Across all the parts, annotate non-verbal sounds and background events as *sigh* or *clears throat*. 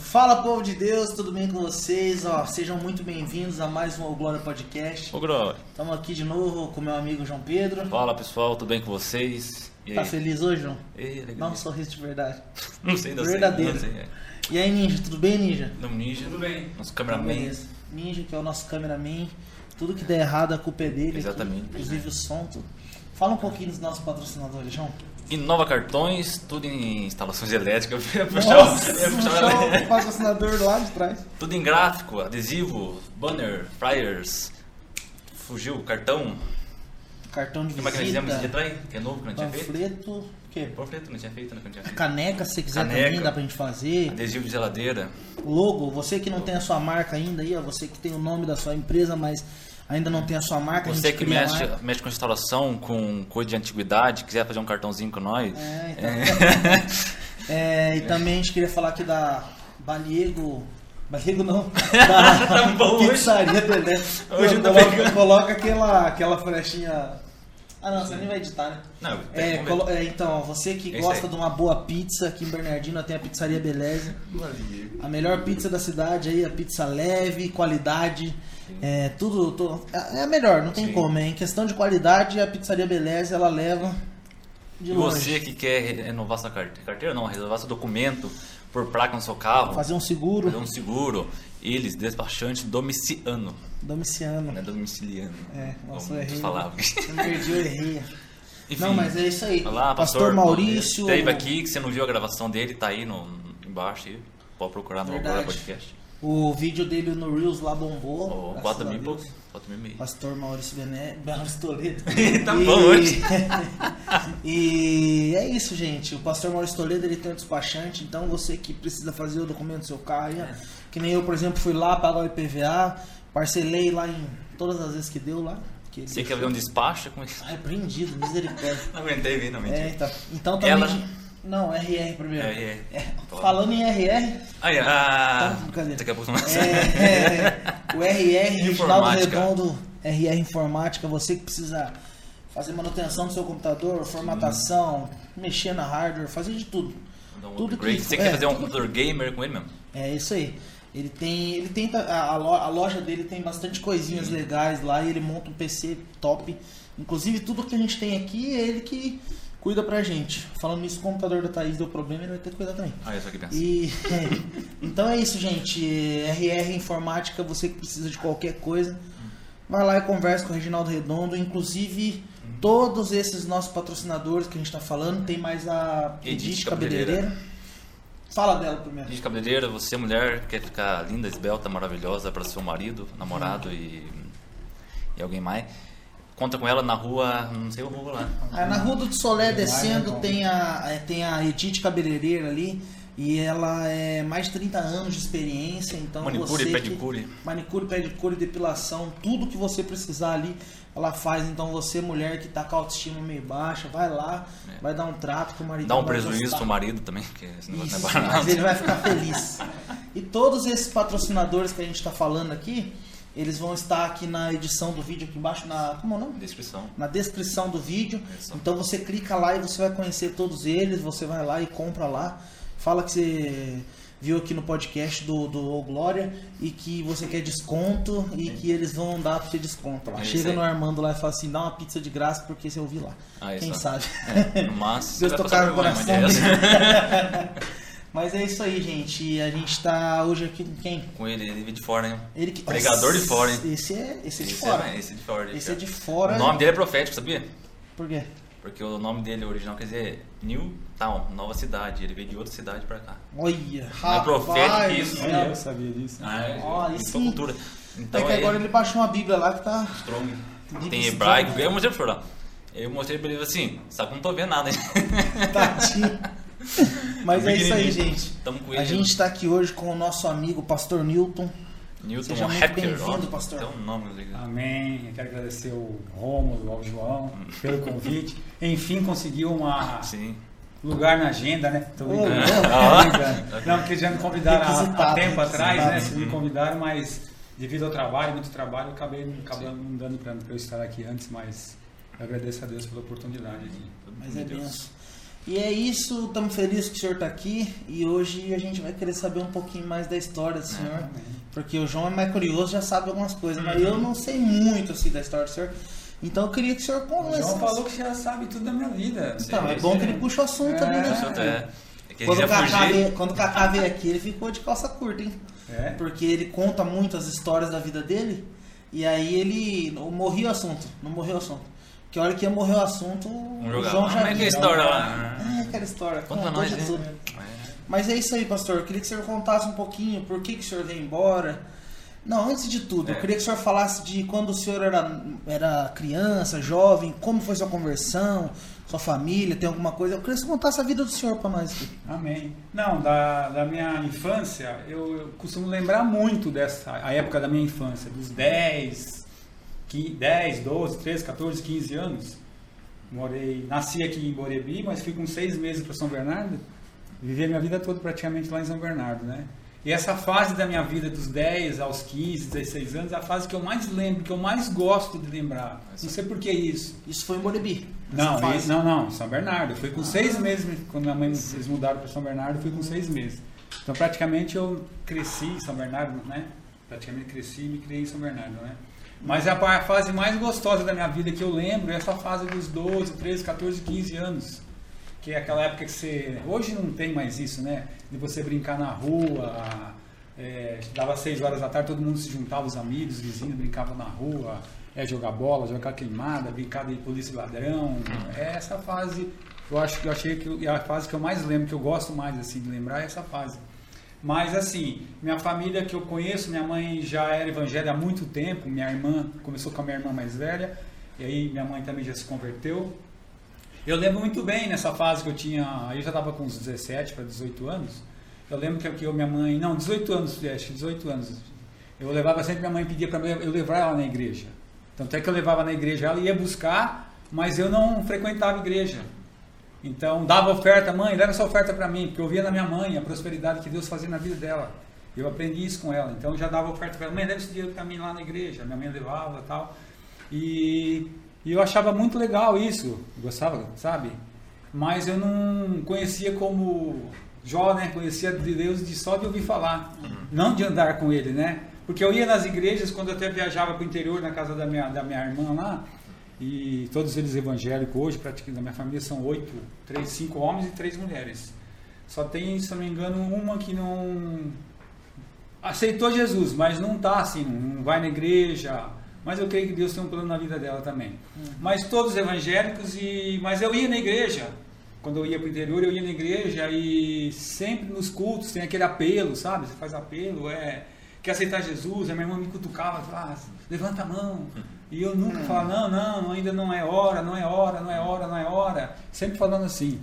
Fala povo de Deus, tudo bem com vocês? Ó, sejam muito bem-vindos a mais um O Glória Podcast. Ô, Glória. Estamos aqui de novo com meu amigo João Pedro. Fala pessoal, tudo bem com vocês? E Tá aí? feliz hoje, João? Ei, Dá legal. um sorriso de verdade. *laughs* Não sei, não Verdadeiro. sei. Não sei. é. E aí, Ninja, tudo bem, Ninja? Não, Ninja. Tudo bem. Nosso cameraman. Ninja, que é o nosso cameraman. Tudo que der errado, a culpa é dele. Exatamente. aqui, Inclusive o som. Tudo. Fala um pouquinho dos nossos patrocinadores, João. Inova Cartões, tudo em instalações elétricas. *laughs* Eu puxar o patrocinador lá de trás. Tudo em gráfico, adesivo, banner, flyers. Fugiu, cartão. Cartão de O que mais que fizemos visita, atrás? Que é novo que não tinha feito? panfleto, o quê? Panfleto não tinha feito? Que não tinha feito. Caneca, se você quiser Caneca. também, dá pra gente fazer. Adesivo de geladeira. Logo, você que não tem a sua marca ainda aí, ó, você que tem o nome da sua empresa, mas ainda não tem a sua marca, a Você gente que mexe, marca. mexe com restauração, com coisa de antiguidade, quiser fazer um cartãozinho com nós. É, *laughs* então. É, e também a gente queria falar aqui da Baliego. Baliego não. *laughs* Da Tá. Pizzaria Belé. Hoje Não, tá coloca, pegando. coloca aquela, aquela flechinha. Ah não, você nem vai editar, né? Não, É, vamos ver. colo- é, então, você que É gosta aí. de uma boa pizza, aqui em Bernardino tem a Pizzaria Beleza. A melhor pizza da cidade aí, a pizza leve, qualidade, é tudo, tudo- é a melhor, não tem Sim. como, é em questão de qualidade, a pizzaria Beleza ela leva de E longe. você que quer renovar sua carteira, não, renovar seu documento por placa no seu carro, Fazer um seguro fazer um seguro, eles, despachante domiciano, domiciano. não é domiciliano. É, nossa, eu errei. muitos falavam. Eu perdi, eu errei. *laughs* Enfim, Não, mas é isso aí. Olá, pastor, pastor, Maurício. Esteve aqui, que você não viu a gravação dele, tá aí no, embaixo aí. Pode procurar no Verdade. Agora Podcast. O vídeo dele no Reels lá bombou. Oh, graças 4 a mil e Deus. pouco. 4 mil e meio. Pastor Maurício Bené, *laughs* Maurício Toledo. *laughs* Tá bom hoje. *laughs* e é isso, gente. O pastor Maurício Toledo ele tem um despachante, então você que precisa fazer o documento do seu carro, É. que nem eu, por exemplo, fui lá pagar o IPVA, parcelei lá em todas as vezes que deu lá. Que Você quer ver um despacho? Como... Ai, prendido, misericórdia. Não aguentei ver, não, mentira. É, então, então também. Ela- Não, RR primeiro. É, é. É, falando em RR, Aí, ah, Tá, daqui a pouco não É, é, o RR, Reginaldo. Redondo, RR Informática, você que precisa fazer manutenção do seu computador, formatação, mexer na hardware, fazer de tudo. Um Tudo upgrade. que- Você é, quer fazer um computador gamer com ele mesmo? É isso aí. Ele tem, ele tem a, a lo- a loja dele tem bastante coisinhas legais lá e ele monta um PC top. Inclusive tudo que a gente tem aqui é ele que cuida pra gente. Falando nisso, o computador da Thaís deu problema, ele vai ter que cuidar também. Ah, eu só que penso. E *laughs* então é isso, gente. RR Informática, você que precisa de qualquer coisa, vai lá e conversa com o Reginaldo Redondo. Inclusive, todos esses nossos patrocinadores que a gente está falando, tem mais a Edith Edith Cabeleireira. Cabeleireira. Fala dela primeiro. De cabeleireira, você mulher quer ficar linda, esbelta, maravilhosa para seu marido, namorado e, e alguém mais. Conta com ela na rua, não sei o rua lá. Ah, na Rua do Solé descendo tem a, é, tem a Edith Cabeleireira ali. E ela é mais de 30 anos de experiência, então Manicure, você pedicure. manicure, pedicure, depilação, tudo que você precisar ali, ela faz. Então você, mulher que tá com a autoestima meio baixa, vai lá, É. vai dar um trato que o marido Dá um prejuízo pro marido também, porque esse negócio Isso, não é barato. mas ele vai ficar feliz. E todos esses patrocinadores que a gente está falando aqui, eles vão estar aqui na edição do vídeo aqui embaixo, na como é o nome? Descrição. na descrição do vídeo. Isso. Então você clica lá e você vai conhecer todos eles, você vai lá e compra lá. Fala que você viu aqui no podcast do, do Glória e que você quer desconto e que eles vão dar pra você desconto lá. É Chega no Armando lá e fala assim, dá uma pizza de graça porque você ouviu lá. Ah. Quem sabe? É, no máximo, *laughs* Deus tocar no coração. *laughs* mas é é isso aí, gente. E A gente tá hoje aqui com quem? Com ele, ele veio de fora, hein? Ele que... Pregador de fora, hein? Esse é, esse é de Esse fora. É, esse é de fora. Esse é de fora. O nome dele é profético, sabia? Por quê? Porque o nome dele original quer dizer New Town, nova cidade. Ele veio de outra cidade pra cá. Olha, Não é profético rapaz, isso, né? Eu sabia disso. Ah, é. Aí isso cultura. Então é que é agora ele baixou uma bíblia lá que tá... Strong. Bíblia Tem Strong. hebraico. Eu mostrei pro senhor lá. Eu mostrei pra ele assim, sabe que eu não tô vendo nada, hein? Tadinho. *laughs* *laughs* Mas é isso aí, gente. Tamo com A ele. gente está aqui hoje com o nosso amigo Pastor Newton. Newton Seja muito bem-vindo, pastor. Tem um nome legal. Amém. Eu quero agradecer o Rômulo, ao João, pelo convite. Enfim, conseguiu um Sim. lugar na agenda, né? Tô brincando. brincando. Não, porque já me convidaram há- há, tempo atrás, né? requisitado. Vocês me convidaram, mas devido ao trabalho, muito trabalho, eu acabei acabando não dando pra eu estar aqui antes, mas eu agradeço a Deus pela oportunidade. Mas é benção. E é isso, estamos felizes que o senhor está aqui e hoje a gente vai querer saber um pouquinho mais da história do senhor. Porque o João é mais curioso, já sabe algumas coisas, mas eu não sei muito assim da história do senhor. Então eu queria que o senhor O conversasse. João falou que já sabe tudo da minha vida. Então, é bom que ele puxa o assunto É. ali, né? Assunto é. é Quando o, fugiu. veio, quando o Kaká veio aqui, ele ficou de calça curta, hein? É? Porque ele conta muito as histórias da vida dele. E aí ele. Não morria o assunto. Não morreu o assunto. Que a hora que ia morrer o assunto, o. João já Como é que é a vinha. história lá? *laughs* É, aquela história. Conta contou nós, de né? tudo. É. Mas é isso aí, pastor. Eu queria que o senhor contasse um pouquinho por que, que o senhor veio embora. Não, antes de tudo, eu É. queria que o senhor falasse de quando o senhor era, era criança, jovem, como foi sua conversão, sua família, tem alguma coisa. Eu queria que você contasse a vida do senhor para nós aqui. Amém. Não, da, da minha infância, eu, eu costumo lembrar muito dessa a época da minha infância, dos 10, 15, 10, 12, 13, 14, 15 anos. Morei, nasci aqui em Borebi, mas fui com seis meses para São Bernardo. Vivi a minha vida toda praticamente lá em São Bernardo, né? E essa fase da minha vida, dos 10 aos 15, 16 anos, é a fase que eu mais lembro, que eu mais gosto de lembrar. Não sei por que isso. Isso foi em Morebi. essa Não, e- não, não, São Bernardo. Eu fui com seis meses, quando minha mãe, eles mudaram para São Bernardo, eu fui com seis meses. Então praticamente eu cresci em São Bernardo, né? Praticamente cresci e me criei em São Bernardo, né? Mas a, pa- a fase mais gostosa da minha vida que eu lembro é essa fase dos 12, 13, 14, 15 anos. Que é aquela época que você. Hoje não tem mais isso, né? De você brincar na rua, é, dava 6 horas da tarde, todo mundo se juntava, os amigos, os vizinhos, brincavam na rua, é, jogar bola, jogar queimada, brincar de polícia e ladrão. É essa fase, eu acho que eu achei que é a fase que eu mais lembro, que eu gosto mais assim de lembrar, é essa fase. Mas assim, minha família que eu conheço, minha mãe já era evangélica há muito tempo, minha irmã começou com a minha irmã mais velha, e aí minha mãe também já se converteu. Eu lembro muito bem nessa fase que eu tinha, eu já estava com uns 17 para 18 anos. Eu lembro que, que eu, minha mãe, não, 18 anos, acho que 18 anos. Eu levava sempre, minha mãe pedia para eu levar ela na igreja. Tanto é que eu levava na igreja, ela ia buscar, mas eu não frequentava igreja. Então, dava oferta, mãe, leva essa oferta para mim, porque eu via na minha mãe a prosperidade que Deus fazia na vida dela. Eu aprendi isso com ela. Então, eu já dava oferta para ela, mãe, leva esse dinheiro para mim lá na igreja. Minha mãe levava tal. E, e eu achava muito legal isso, gostava, sabe? Mas eu não conhecia como Jó, né? Conhecia de Deus de só de ouvir falar, não de andar com ele, né? Porque eu ia nas igrejas, quando eu até viajava para o interior, na casa da minha, da minha irmã lá, e todos eles evangélicos hoje, praticamente da minha família são oito, três, cinco homens e três mulheres. Só tem, se não me engano, uma que não aceitou Jesus, mas não está assim, não vai na igreja. Mas eu creio que Deus tem um plano na vida dela também. Mas todos evangélicos e, mas eu ia na igreja. Quando eu ia para o interior, eu ia na igreja e sempre nos cultos tem aquele apelo, sabe? Você faz apelo, é quer aceitar Jesus, a minha irmã me cutucava, falava, ah, levanta a mão. E eu nunca falava, não, não, ainda não é hora, não é hora, não é hora, não é hora. Sempre falando assim.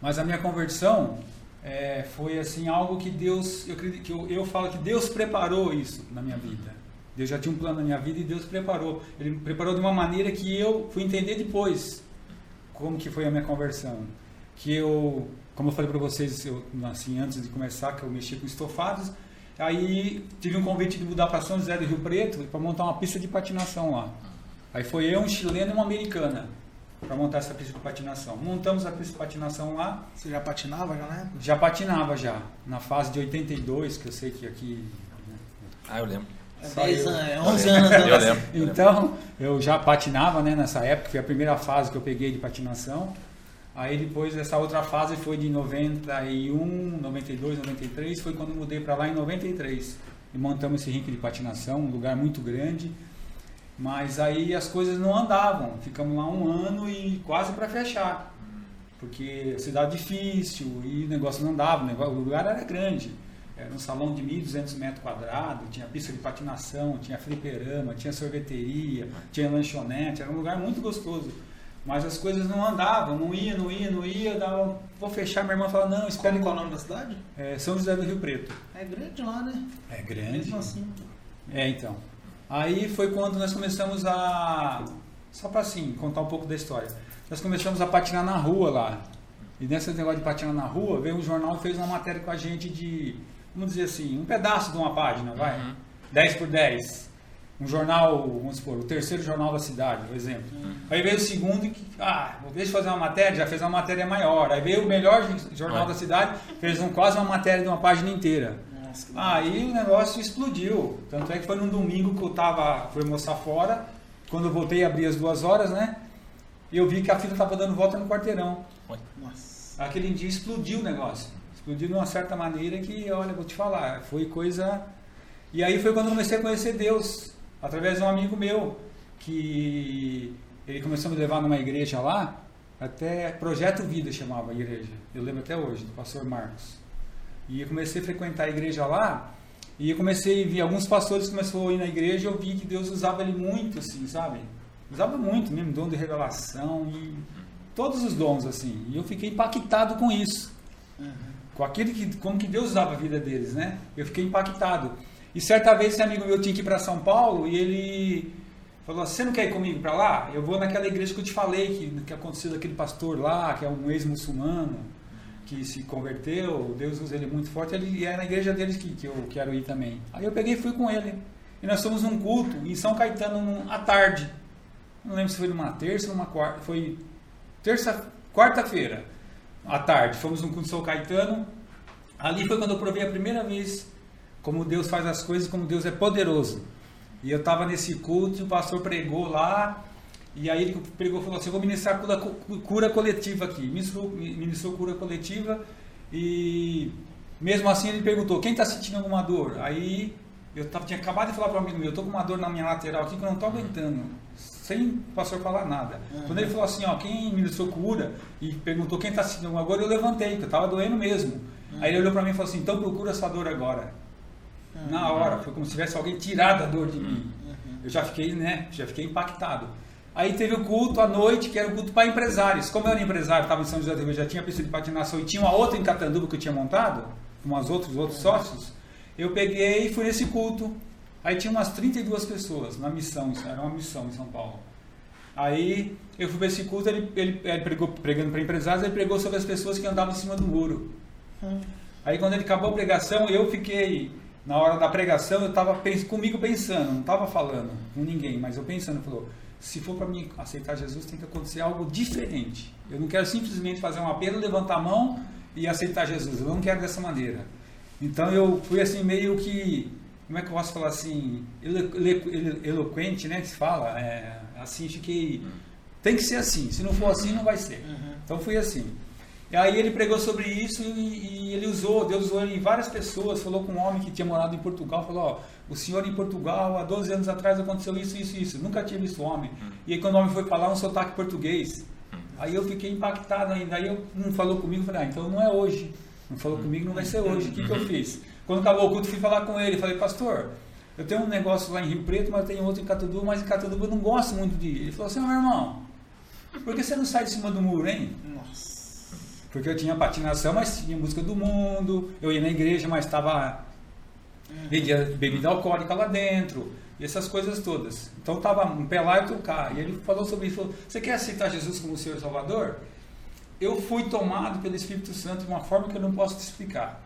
Mas a minha conversão é, foi assim algo que Deus, eu, acredito- que eu, eu falo que Deus preparou isso na minha vida. Deus já tinha um plano na minha vida e Deus preparou. Ele me preparou de uma maneira que eu fui entender depois como que foi a minha conversão. Que eu, como eu falei para vocês, eu, assim, antes de começar, que eu mexi com estofados, aí tive um convite de mudar para São José do Rio Preto para montar uma pista de patinação lá. Aí foi eu, um chileno e uma americana para montar essa pista de patinação. Montamos a pista de patinação lá, Você já patinava já na época? já patinava já, na fase de 82, que eu sei que aqui... né, Ah, eu lembro. É Só 10 eu. anos, é 11 anos. Eu né? lembro. Então, eu já patinava né, nessa época, foi a primeira fase que eu peguei de patinação. Aí depois essa outra fase foi de 91, 92, 93, foi quando mudei para lá em 93. E montamos esse rink de patinação, um lugar muito grande. Mas aí as coisas não andavam. Ficamos lá um ano e quase para fechar. Porque cidade difícil e o negócio não andava, o o lugar era grande. Era um salão de 1.200 metros quadrados, tinha pista de patinação, tinha fliperama, tinha sorveteria, tinha lanchonete, era um lugar muito gostoso. Mas as coisas não andavam, não ia, não ia, não ia, dava, vou fechar, minha irmã fala, não, espera Qual é o nome da cidade? é, São José do Rio Preto. É grande lá, né? É grande. Mesmo assim. É, então. Aí foi quando nós começamos a. Só para assim, contar um pouco da história. Nós começamos a patinar na rua lá. E nesse negócio de patinar na rua, veio um jornal e fez uma matéria com a gente de, vamos dizer assim, um pedaço de uma página, vai? Uhum. 10 por 10. Um jornal, vamos supor, o terceiro jornal da cidade, por exemplo. Aí veio o segundo que, ah, deixa eu fazer uma matéria, já fez uma matéria maior. Aí veio o melhor jornal Ah. da cidade, fez um, quase uma matéria de uma página inteira. Nossa, Aí o negócio explodiu. Tanto é que foi num domingo que eu tava, fui almoçar fora. Quando eu voltei a abrir as duas horas, né? Eu vi que a fila tava dando volta no quarteirão. Nossa. Aquele dia explodiu o negócio. Explodiu de uma certa maneira que, olha, vou te falar, foi coisa. E aí foi quando eu comecei a conhecer Deus, através de um amigo meu, que ele começou a me levar numa igreja lá, até Projeto Vida chamava a igreja. Eu lembro até hoje, do pastor Marcos. E eu comecei a frequentar a igreja lá, e eu comecei a ver alguns pastores começaram a ir na igreja e eu vi que Deus usava ele muito, assim, sabe? Usava muito mesmo, dom de revelação e todos os dons, assim. E eu fiquei impactado com isso. Com aquele que, como que Deus usava a vida deles, né? Eu fiquei impactado. E certa vez esse amigo meu tinha que ir para São Paulo e ele falou: Você não quer ir comigo para lá? Eu vou naquela igreja que eu te falei que, que aconteceu daquele pastor lá, que é um ex-muçulmano, que se converteu, Deus usa ele muito forte. Ele e é na igreja deles que, que eu quero ir também. Aí eu peguei e fui com ele. E nós fomos num culto em São Caetano à tarde. Não lembro se foi numa terça ou numa quarta. Foi terça, quarta-feira, à tarde. Fomos num culto em São Caetano. Ali foi quando eu provei a primeira vez como Deus faz as coisas, como Deus é poderoso. E eu estava nesse culto e o pastor pregou lá. E aí ele pregou e falou assim: Eu vou ministrar cura, cura coletiva aqui. Ministrou, ministrou cura coletiva. E mesmo assim ele perguntou: Quem está sentindo alguma dor? Aí eu tava, tinha acabado de falar para um amigo meu: Eu estou com uma dor na minha lateral aqui que eu não estou aguentando. Sem o pastor falar nada. Uhum. Quando ele falou assim: ó, Quem ministrou cura? E perguntou: Quem está sentindo alguma dor? Eu levantei, porque eu estava doendo mesmo. Aí ele olhou para mim e falou assim: Então procura essa dor agora. Na hora, foi como se tivesse alguém tirado a dor de mim. Eu já fiquei, né? Já fiquei impactado. Aí teve o culto à noite, que era o culto para empresários. Como eu era empresário, estava em São José do Rio, já tinha pista de patinação e tinha uma outra em Catanduva que eu tinha montado, com umas outros, outros sócios, eu peguei e fui nesse culto. Aí tinha umas 32 pessoas na missão, isso era uma missão em São Paulo. Aí eu fui para esse culto, ele, ele, ele pregou, pregando para empresários, ele pregou sobre as pessoas que andavam em cima do muro. Aí quando ele acabou a pregação, eu fiquei, na hora da pregação, eu estava comigo pensando, não estava falando com ninguém, mas eu pensando, falou, se for para mim aceitar Jesus, tem que acontecer algo diferente. Eu não quero simplesmente fazer um apelo, levantar a mão e aceitar Jesus. Eu não quero dessa maneira. Então eu fui assim meio que, como é que eu posso falar assim, elo- elo- elo- eloquente, né, que se fala, é, assim, fiquei, tem que ser assim, se não for assim não vai ser. Então fui assim. E aí ele pregou sobre isso e, e ele usou, Deus usou ele em várias pessoas, falou com um homem que tinha morado em Portugal, falou, ó, o senhor em Portugal, há 12 anos atrás aconteceu isso, isso, isso, nunca tinha visto o homem. E aí quando o homem foi falar, um sotaque português. Aí eu fiquei impactado ainda, aí eu, não falou comigo, falei, ah, então não é hoje. Não falou comigo, não vai ser hoje. O que, que eu fiz? Quando acabou o culto, fui falar com ele, falei, pastor, eu tenho um negócio lá em Rio Preto, mas eu tenho outro em Catanduva, mas em Catanduva eu não gosto muito de ir. Ele falou assim, meu irmão, por que você não sai de cima do muro, hein? Nossa. Porque eu tinha patinação, mas tinha música do mundo, eu ia na igreja, mas estava vendia bebida alcoólica lá dentro, e essas coisas todas. Então estava um pé lá e outro cá. E ele falou sobre isso, falou, você quer aceitar Jesus como e Salvador? Eu fui tomado pelo Espírito Santo de uma forma que eu não posso te explicar.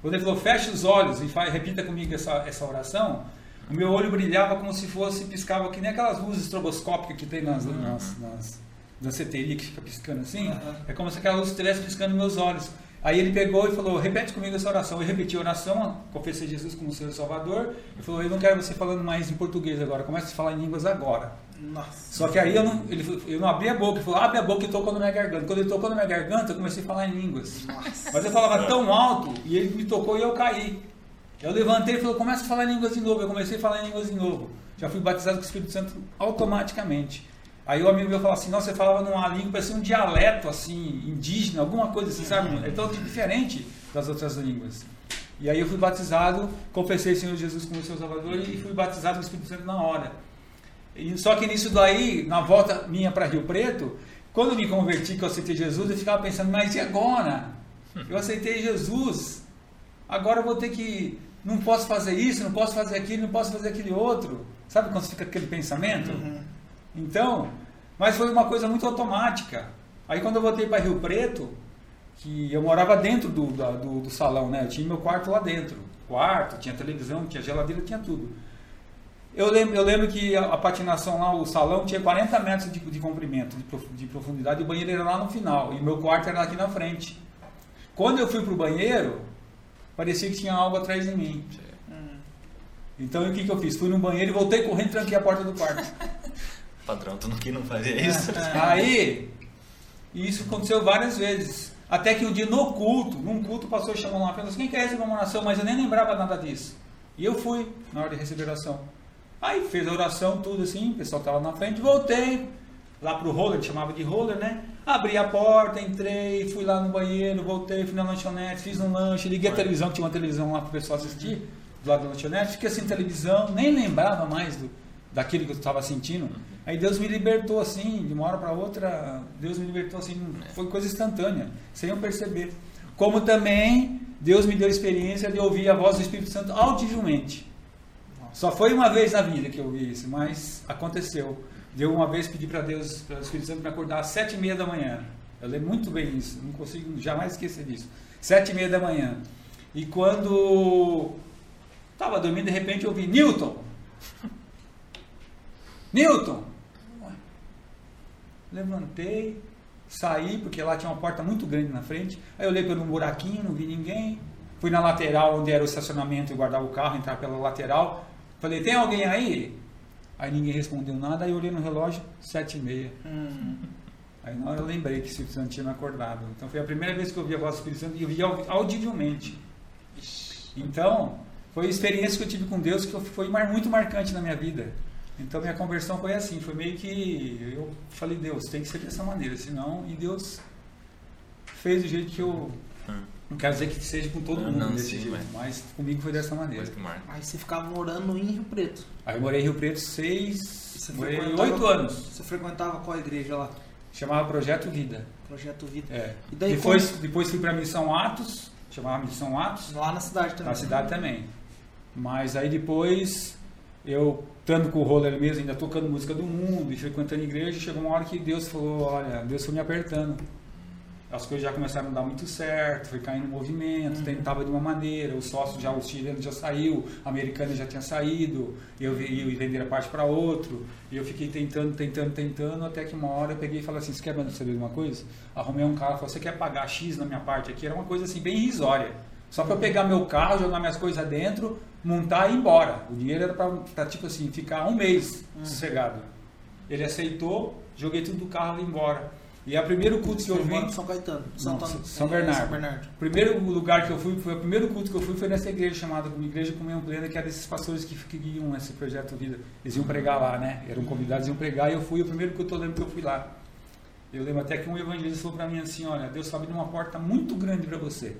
Quando ele falou, feche os olhos e faz, repita comigo essa, essa oração, o meu olho brilhava como se fosse, piscava que nem aquelas luzes estroboscópicas que tem nas, nas, nas danceteria que fica piscando assim. Uhum. É como se aquela luz estivesse piscando meus olhos. Aí ele pegou e falou, repete comigo essa oração. Eu repeti a oração, confessei Jesus como Senhor e Salvador. Ele falou, eu não quero você falando mais em português agora, comece a falar em línguas agora. Nossa. Só que aí eu não, ele, eu não abri a boca, ele falou, abre a boca e tocou na minha garganta. Quando ele tocou na minha garganta, eu comecei a falar em línguas. Mas eu falava tão alto e ele me tocou e eu caí. Eu levantei e falou, começa a falar em línguas de novo. Eu comecei a falar em línguas de novo. Já fui batizado com o Espírito Santo automaticamente. Aí o amigo meu falou assim, nossa, você falava numa língua, parecia um dialeto assim, indígena, alguma coisa assim, sabe? É tão diferente das outras línguas. E aí eu fui batizado, confessei o Senhor Jesus como seu Salvador e fui batizado com o Espírito Santo na hora. E, só que nisso daí, na volta minha para Rio Preto, quando eu me converti, que eu aceitei Jesus, eu ficava pensando, mas e agora? Eu aceitei Jesus, agora eu vou ter que. Não posso fazer isso, não posso fazer aquilo, não posso fazer aquele outro. Sabe quando fica aquele pensamento? Então, mas foi uma coisa muito automática. Aí quando eu voltei para Rio Preto, que eu morava dentro do, da- do, do salão, né? Eu tinha meu quarto lá dentro. Quarto, tinha televisão, tinha geladeira, tinha tudo. Eu lembro, eu lembro que a, a patinação lá, o salão tinha 40 metros de, de comprimento, de, prof- de profundidade, e o banheiro era lá no final, e o meu quarto era aqui na frente. Quando eu fui pro banheiro, parecia que tinha algo atrás de mim. Então o que, que eu fiz? Fui no banheiro e voltei correndo e tranquei a porta do quarto. *laughs* Padrão, tu não que não fazia isso? Aí, isso aconteceu várias vezes. Até que um dia no culto, num culto, o pastor chamou lá e falou assim, quem quer receber uma oração? Mas eu nem lembrava nada disso. E eu fui na hora de receber a oração. Aí fez a oração, tudo assim, o pessoal estava na frente, voltei lá pro roller, que chamava de roller, né? Abri a porta, entrei, fui lá no banheiro, voltei, fui na lanchonete, fiz um lanche, liguei a televisão, tinha uma televisão lá pro pessoal assistir, do lado da lanchonete, fiquei sem televisão, nem lembrava mais do, daquilo que eu estava sentindo. Aí Deus me libertou assim, de uma hora para outra, Deus me libertou assim, foi coisa instantânea, sem eu perceber. Como também Deus me deu a experiência de ouvir a voz do Espírito Santo audivelmente. Só foi uma vez na vida que eu ouvi isso, mas aconteceu. Deu uma vez pedir para Deus, para o Espírito Santo me acordar às sete e meia da manhã. Eu lembro muito bem isso, não consigo jamais esquecer disso. Sete e meia da manhã. E quando estava dormindo, de repente eu ouvi Newton. Newton. Levantei, saí, porque lá tinha uma porta muito grande na frente. Aí eu olhei pelo buraquinho, não vi ninguém. Fui na lateral, onde era o estacionamento, e guardava o carro, entrar pela lateral. Falei, tem alguém aí? Aí ninguém respondeu nada, aí eu olhei no relógio, sete e meia. Hum. Aí na hora eu lembrei que o Espírito Santo tinha me acordado. Então foi a primeira vez que eu ouvi a voz do Espírito Santo e eu vi au- audivelmente. Então, foi a experiência que eu tive com Deus que foi muito marcante na minha vida. Então minha conversão foi assim, foi meio que eu falei, Deus, tem que ser dessa maneira, senão, e Deus fez do jeito que eu Hum. não quero dizer que seja com todo Não, mundo não, desse sim, jeito, mas comigo foi dessa maneira. Aí você ficava morando em Rio Preto. Aí eu morei em Rio Preto seis, oito anos. Você frequentava qual igreja lá? Chamava Projeto Vida. Projeto Vida. É. E daí depois, depois fui para Missão Atos, chamava Missão Atos, Lá na cidade também. na cidade também. Mas aí depois, eu estando com o roller mesmo, ainda tocando música do mundo e frequentando igreja, chegou uma hora que Deus falou, olha, Deus foi me apertando. As coisas já começaram a não dar muito certo, foi caindo no movimento, Uhum. tentava de uma maneira, o sócio já, o chileno já saiu, a americana já tinha saído, eu ia vender a parte para outro, e eu fiquei tentando, tentando, tentando, até que uma hora eu peguei e falei assim, você quer saber de uma coisa? Arrumei um carro, falei, você quer pagar X na minha parte aqui? Era uma coisa assim, bem irrisória. Só para eu pegar meu carro, jogar minhas coisas dentro, montar e ir embora. O dinheiro era para, tipo assim, ficar um mês sossegado. Ele aceitou, joguei tudo do carro e embora. E o primeiro culto que eu de São Caetano. Não, Antônio- São Bernardo. São Bernardo. Primeiro lugar que eu fui, foi o primeiro culto que eu fui foi nessa igreja chamada Igreja Comunhão Plena, que era desses pastores que, que iam nesse projeto Vida. Eles iam pregar lá, né? Eram convidados, iam pregar e eu fui, o primeiro culto eu lembro que eu fui lá. Eu lembro até que um evangelista falou para mim assim, olha, Deus está abrindo uma porta muito grande para você.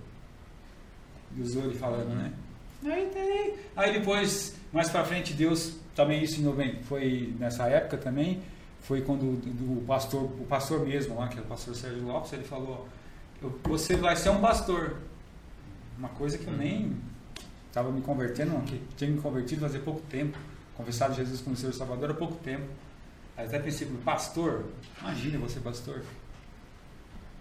Ele falando, né? Aí, depois, mais para frente, Deus também isso em foi nessa época também, foi quando o, pastor, o pastor mesmo lá, que é o pastor Sérgio Lopes, ele falou, "Eu- você vai ser um pastor. Uma coisa que eu nem estava me convertendo, que tinha me convertido fazia pouco tempo, confessado Jesus como Senhor Salvador há pouco tempo. Aí até pensei, pastor, imagina você pastor.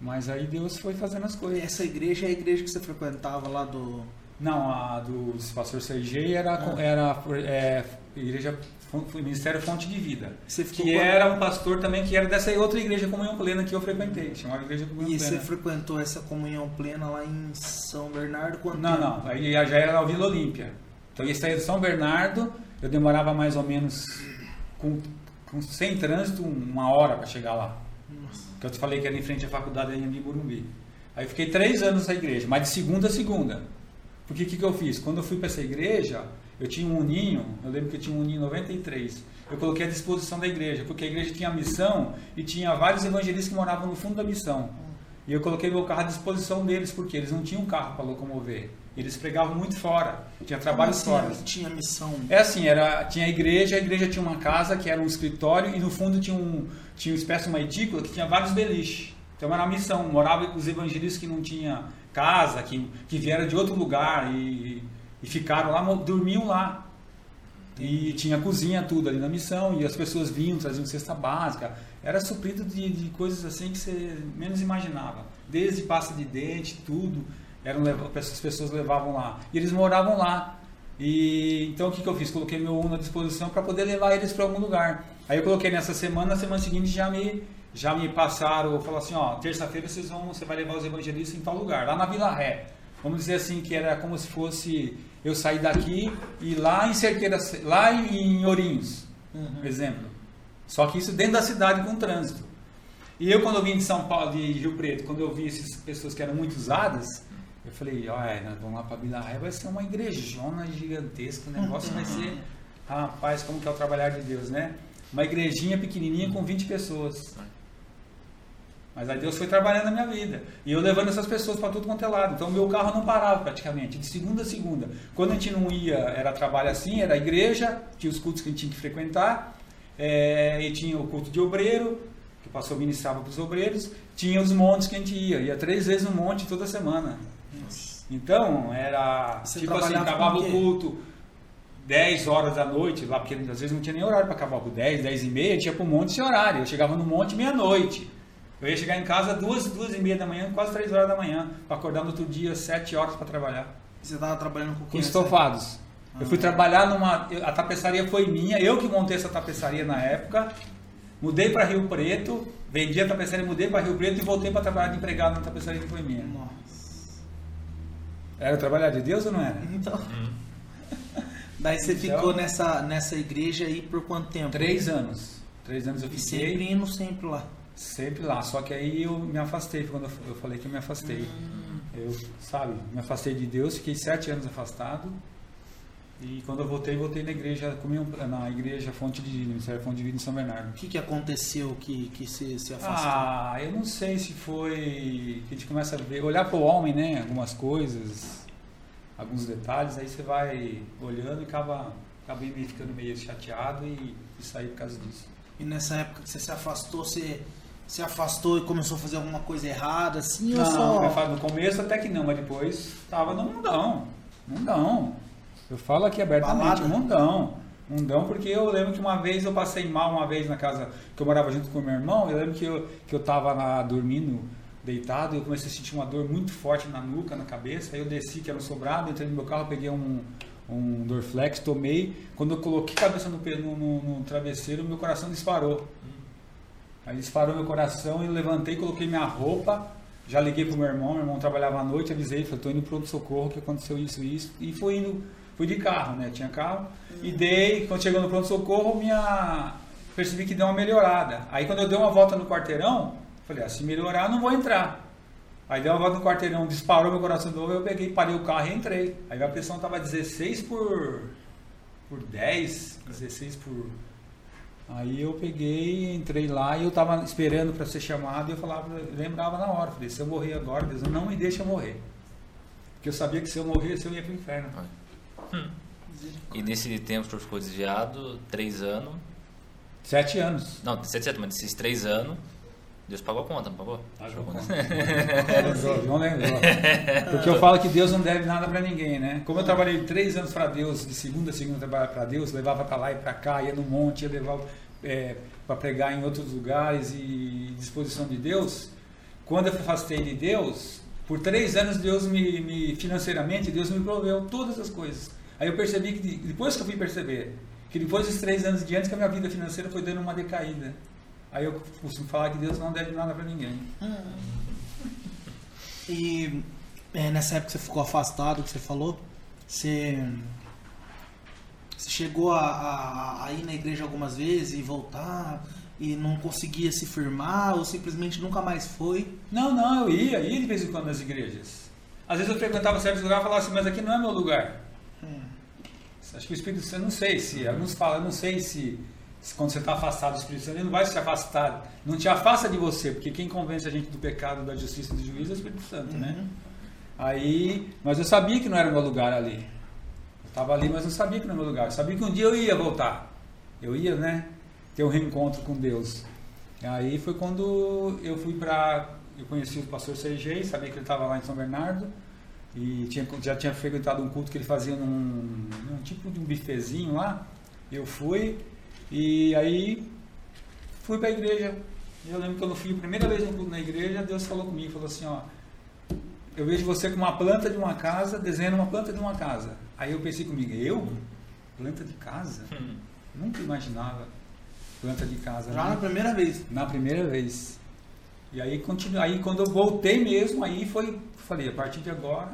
Mas aí Deus foi fazendo as E coisas. essa igreja é a igreja que você frequentava lá do. Não, a do pastor Sergei era, Ah. era é, igreja, Ministério Fonte de Vida. Você ficou Que com- era um pastor também que era dessa outra igreja Comunhão Plena que eu frequentei, chamava Igreja Comunhão E você Plena. frequentou essa comunhão plena lá em São Bernardo quanto Não, não, aí já era na Vila Olímpia. Então ia sair de São Bernardo, eu demorava mais ou menos, com, com- sem trânsito, uma hora para chegar lá. Nossa. Que eu te falei que era em frente à faculdade em Burumbi. Aí fiquei três anos nessa igreja, mas de segunda a segunda. Porque o que, que eu fiz? Quando eu fui para essa igreja, eu tinha um uninho, eu lembro que eu tinha um uninho 93. Eu coloquei à disposição da igreja, porque a igreja tinha missão e tinha vários evangelistas que moravam no fundo da missão. E eu coloquei meu carro à disposição deles, porque eles não tinham carro para locomover. Eles pregavam muito fora, tinha trabalho Como fora. assim, tinha missão. É assim, era, tinha a igreja, a igreja tinha uma casa que era um escritório e no fundo tinha, um, tinha uma espécie de uma edícula que tinha vários beliches. Então era uma missão, moravam os evangelistas que não tinham casa, que, que vieram de outro lugar e, e ficaram lá, dormiam lá. E tinha cozinha, tudo ali na missão, e as pessoas vinham, traziam cesta básica. Era suprido de, de coisas assim que você menos imaginava. Desde pasta de dente, tudo, eram, as pessoas levavam lá. E eles moravam lá. E então o que, que eu fiz? Coloquei meu Uno à disposição para poder levar eles para algum lugar. Aí eu coloquei nessa semana, na semana seguinte já me já me passaram, falaram assim, ó, terça-feira vocês vão, você vai levar os evangelistas em tal lugar, lá na Vila Ré. Vamos dizer assim que era como se fosse eu sair daqui e lá em Cerqueira, lá em Ourinhos, uhum. exemplo. Só que isso dentro da cidade com trânsito. E eu quando eu vim de São Paulo, de Rio Preto, quando eu vi essas pessoas que eram muito usadas, eu falei, olha, nós vamos lá para Vila Ré, vai ser uma igrejona gigantesca, o negócio vai ser, rapaz, como que é o trabalhar de Deus, né? Uma igrejinha pequenininha com 20 pessoas. Mas aí Deus foi trabalhando na minha vida. E eu levando essas pessoas para tudo quanto é lado. Então meu carro não parava praticamente, de segunda a segunda. Quando a gente não ia, era trabalho assim, era igreja, tinha os cultos que a gente tinha que frequentar, é, e tinha o culto de obreiro, que o pastor ministrava para os obreiros, tinha os montes que a gente ia, ia três vezes no monte toda semana. Então, era Você tipo assim, acabava o culto 10 horas da noite, lá, porque às vezes não tinha nem horário para acabar o 10, 10 e meia, tinha para o monte esse horário. Eu chegava no monte meia-noite. Eu ia chegar em casa duas, duas e meia da manhã, quase três horas da manhã, para acordar no outro dia, sete horas para trabalhar. Você estava trabalhando com Com estofados. Ah, eu fui ah. trabalhar numa. A tapeçaria foi minha, eu que montei essa tapeçaria na época. Mudei para Rio Preto, vendi a tapeçaria, mudei para Rio Preto e voltei para trabalhar de empregado na tapeçaria que foi minha. Nossa. Era trabalhar de Deus ou não era? Então. Hum. Daí você então, ficou nessa, nessa igreja aí por quanto tempo? Três anos. Três anos eu fiquei. E sempre indo sempre lá. Sempre lá, só que aí eu me afastei, quando eu falei que eu me afastei. Hum. Eu, sabe, me afastei de Deus, fiquei sete anos afastado. E quando eu voltei, voltei na igreja, na igreja Fonte de Ministério Fonte de Vida em São Bernardo. O que, que aconteceu que, que se, se afastou? Ah, eu não sei se foi que a gente começa a ver, olhar para o homem, né, algumas coisas, alguns detalhes, aí você vai olhando e acaba, acaba ficando meio chateado e, e sair por causa disso. E nessa época que você se afastou, você se afastou e começou a fazer alguma coisa errada, assim, não, ou só... No começo até que não, mas depois tava no mundão. Mundão. Eu falo aqui abertamente, Balada. mundão. Mundão, porque eu lembro que uma vez eu passei mal uma vez na casa que eu morava junto com o meu irmão, eu lembro que eu, que eu tava dormindo, deitado, eu comecei a sentir uma dor muito forte na nuca, na cabeça, aí eu desci, que era um sobrado, entrei no meu carro, peguei um, um Dorflex, tomei, quando eu coloquei a cabeça no, no, no, travesseiro, meu coração disparou. Aí disparou meu coração e eu levantei, coloquei minha roupa, já liguei pro meu irmão, meu irmão trabalhava à noite, avisei, falei, tô indo pro pronto-socorro, que aconteceu isso e isso. E fui indo, fui de carro, né? Tinha carro. E dei, quando chegou no pronto-socorro, minha. Percebi que deu uma melhorada. Aí quando eu dei uma volta no quarteirão, falei, ah, se melhorar, não vou entrar. Aí deu uma volta no quarteirão, disparou meu coração de novo, eu peguei, parei o carro e entrei. Aí a pressão tava 16 por, por 10, 16 por Aí eu peguei, entrei lá e eu estava esperando para ser chamado e eu falava, lembrava na hora, falei, se eu morrer agora, Deus não me deixa morrer. Porque eu sabia que se eu morresse eu ia para o inferno. Hum. E nesse tempo que ficou desviado, três anos. Sete anos. Não, sete anos, mas nesses três anos, Deus pagou a conta, não pagou? Pagou a conta. não lembrou. Porque eu falo que Deus não deve nada para ninguém, né? Como eu trabalhei três anos para Deus, de segunda a segunda trabalhar para Deus, levava para lá e para cá, ia no monte, ia levar é, para pregar em outros lugares e disposição de Deus, quando eu afastei de Deus, por três anos Deus me, me financeiramente Deus me proveu todas as coisas. Aí eu percebi que depois que eu fui perceber que depois dos três anos diante que a minha vida financeira foi dando uma decaída. Aí eu costumo falar que Deus não deve nada para ninguém. E é, nessa época que você ficou afastado, que você falou, você você chegou a, a, a, ir na igreja algumas vezes e voltar e não conseguia se firmar ou simplesmente nunca mais foi? Não, não, eu ia, ia de vez em quando nas igrejas. Às vezes eu frequentava certos lugares e falava assim, mas aqui não é meu lugar. Hum. Acho que o Espírito Santo, não sei se, alguns falam, não sei se, se quando você está afastado do Espírito Santo, ele não vai se afastar, não te afasta de você, porque quem convence a gente do pecado, da justiça e do juízo é o Espírito Santo, né? uhum. né? Aí, mas eu sabia que não era o meu lugar ali. Estava ali, mas não sabia que não era meu lugar. Eu sabia que um dia eu ia voltar. Eu ia, né? Ter um reencontro com Deus. E aí foi quando eu fui para. Eu conheci o pastor Sergei, sabia que ele estava lá em São Bernardo. E tinha, já tinha frequentado um culto que ele fazia num, num tipo de um bifezinho lá. Eu fui. E aí fui para a igreja. Eu lembro que quando eu fui a primeira vez na igreja, Deus falou comigo, falou assim, ó, eu vejo você com uma planta de uma casa, desenhando uma planta de uma casa. Aí eu pensei comigo, eu? Planta de casa? Hum. Nunca imaginava planta de casa. Já né? na primeira vez. Na primeira vez. E aí, continu... aí quando eu voltei mesmo, aí foi, falei, a partir de agora.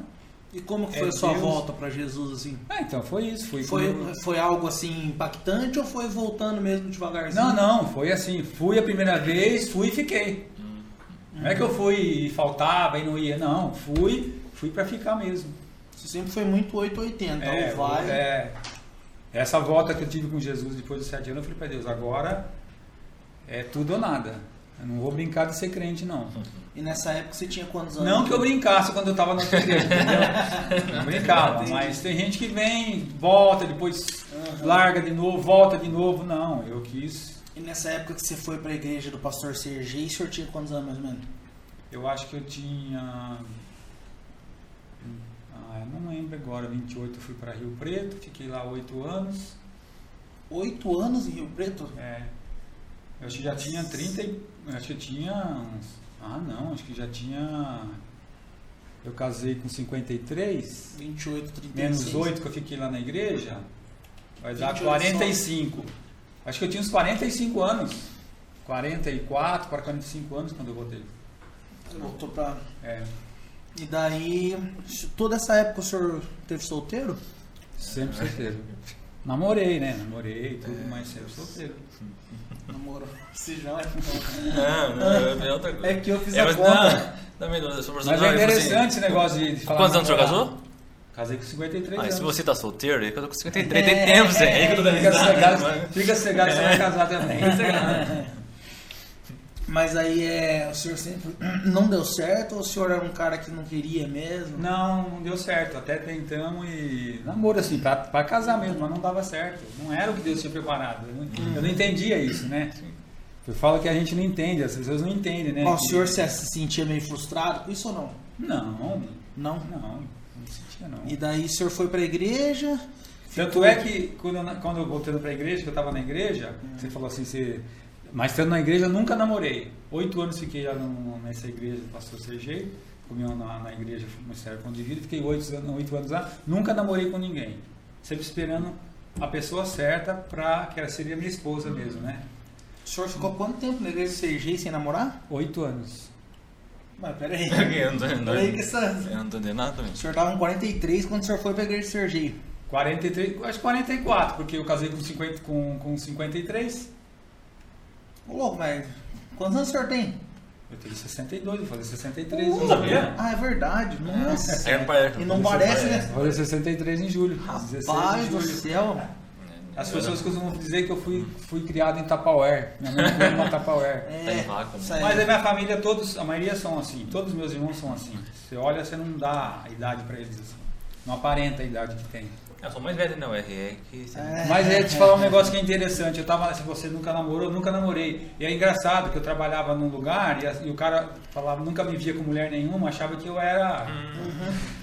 E como que É foi a sua Deus. volta pra Jesus assim? Ah, então foi isso. Foi, Foi, foi algo assim impactante ou foi voltando mesmo devagarzinho? Não, não, foi assim. Fui a primeira vez, fui e fiquei. Não é que eu fui e faltava e não ia, não. Fui, fui pra ficar mesmo. Você sempre foi muito 880, É, ou vai. é, essa volta que eu tive com Jesus depois dos sete anos, eu falei pra Deus, agora é tudo ou nada. Eu não vou brincar de ser crente, não. E nessa época você tinha quantos anos? Não que eu brincasse quando eu estava na igreja, *laughs* entendeu? Não brincava, mas tem gente que vem, volta, depois larga de novo, volta de novo. Não, eu quis. E nessa época que você foi pra igreja do pastor Sergei, o senhor tinha quantos anos mais ou menos? Eu acho que eu tinha. Ah, eu não lembro agora, 28 eu fui para Rio Preto, fiquei lá 8 anos. Oito anos em Rio Preto? É, eu acho que já tinha 30. e- Acho que eu tinha uns. Ah, não, acho que já tinha. Eu casei com 53. 28, 36. menos 8 que eu fiquei lá na igreja, vai dar 28 45. Acho que eu tinha uns 45 anos. 44 para 45 anos quando eu voltei. Voltou pra... É, E daí, toda essa época o senhor teve solteiro? sempre solteiro. Namorei, né? Namorei tudo, mas sempre solteiro. Namoro. Você já é. Não, não, é outra coisa. É que eu fiz É, a mas conta. não, também não, pessoa Mas não, é ele falou interessante assim, esse negócio de, de falar. Quantos anos o senhor namorar. casou? Casei com 53 Ah, e anos. se você tá solteiro, é que eu tô com 53, É, tem tempo, Zé. É eu dando Fica cegado, mas- fica cegado, você vai casar também. Mas aí é, o senhor sempre *clears throat* não deu certo ou o senhor era um cara que não queria mesmo? Não, não deu certo. Até tentamos e. Namoro assim, pra, pra casar mesmo, mas não dava certo. Não era o que Deus tinha preparado. Eu não, eu não entendia isso, né? Eu falo que a gente não entende, as pessoas não entendem, né? Ó, o senhor se, se sentia meio frustrado com isso ou não? Não, Não. não, não sentia não. E daí o senhor foi pra igreja? Tanto é que quando eu, quando eu voltando pra igreja, que eu tava na igreja, você falou assim, você. Mas estando na igreja nunca namorei. Oito anos fiquei já no- nessa igreja do pastor Sergei, comigo na, na igreja Ministério Pão de Vida, fiquei oito anos, oito anos lá, nunca namorei com ninguém. Sempre esperando a pessoa certa pra que ela seria minha esposa mesmo, né? O senhor ficou quanto tempo na igreja do Sergei sem namorar? Oito anos. Mas peraí. *laughs* Eu não tô- não- Peraí que essa... eu não tô entendendo nada também. O senhor tava com 43 quando o senhor foi pra igreja do Sergei. 43, acho que 44, porque eu casei com, 50, com, com 53. Ô louco, mas quantos anos o senhor tem? Eu tenho 62, vou fazer 63. Uh, não sabia? Ah, é verdade. Nossa. É, parece- E não parece, né? Vou fazer 63 em julho. 16 Rapaz do julho. céu. As pessoas costumam dizer que eu fui, fui criado em Tupperware. Minha mãe foi Tupperware. Tá em É, isso aí. Mas a minha família, todos, a maioria são assim. Todos os meus irmãos são assim. Você olha, você não dá a idade pra eles assim. Não aparenta a idade que tem. Eu sou mais velho, não, é que... É. Mas é te falar um negócio que é interessante. Eu tava, se você nunca namorou, eu nunca namorei. E é engraçado que eu trabalhava num lugar e, a- e o cara falava, nunca me via com mulher nenhuma, achava que eu era.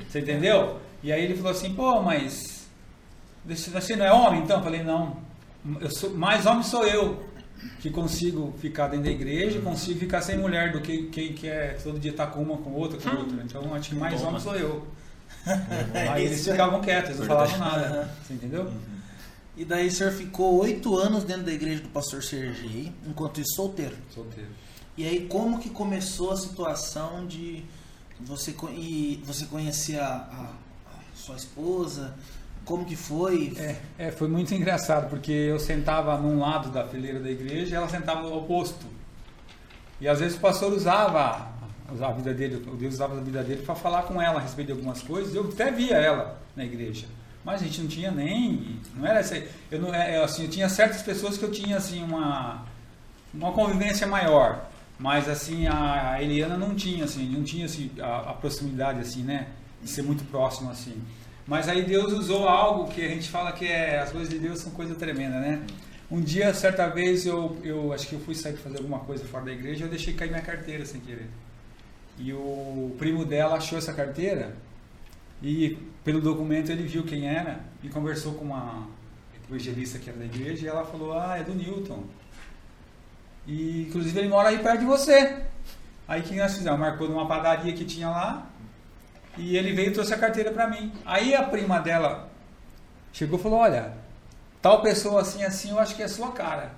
Você entendeu? E aí ele falou assim, pô, mas você não é homem então? Eu falei, não. Eu sou, mais homem sou eu que consigo ficar dentro da igreja, consigo ficar sem mulher do que quem quer todo dia estar com uma, com outra, com outra. Então acho que mais Toma. homem sou eu. Aí eles ficavam quietos, eles não falavam nada. Você entendeu? E daí o senhor ficou oito anos dentro da igreja do pastor Sergei, enquanto isso solteiro. Solteiro. E aí como que começou a situação de você, e você conhecer a, a- a sua esposa? Como que foi? É, é, foi muito engraçado, porque eu sentava num lado da fileira da igreja e ela sentava no oposto. E às vezes o pastor usava, usava a vida dele, Deus usava a vida dele para falar com ela a respeito de algumas coisas. Eu até via ela na igreja. Mas a gente não tinha nem. Não era essa. Eu, não, é, assim, eu tinha certas pessoas que eu tinha assim uma, uma convivência maior. Mas assim, a, a Eliana não tinha, assim, não tinha assim, a, a proximidade assim, né? De ser muito próximo assim. Mas aí Deus usou algo que a gente fala que é as coisas de Deus são coisa tremenda, né? Um dia, certa vez, eu, eu acho que eu fui sair para fazer alguma coisa fora da igreja, eu deixei cair minha carteira sem querer. E o primo dela achou essa carteira e pelo documento ele viu quem era e conversou com uma evangelista que era da igreja e ela falou: "Ah, é do Newton". E inclusive ele mora aí perto de você. Aí que nós fizemos? Marcou numa padaria que tinha lá e ele veio e trouxe a carteira para mim. Aí a prima dela chegou e falou, olha, tal pessoa assim, assim, eu acho que é sua cara.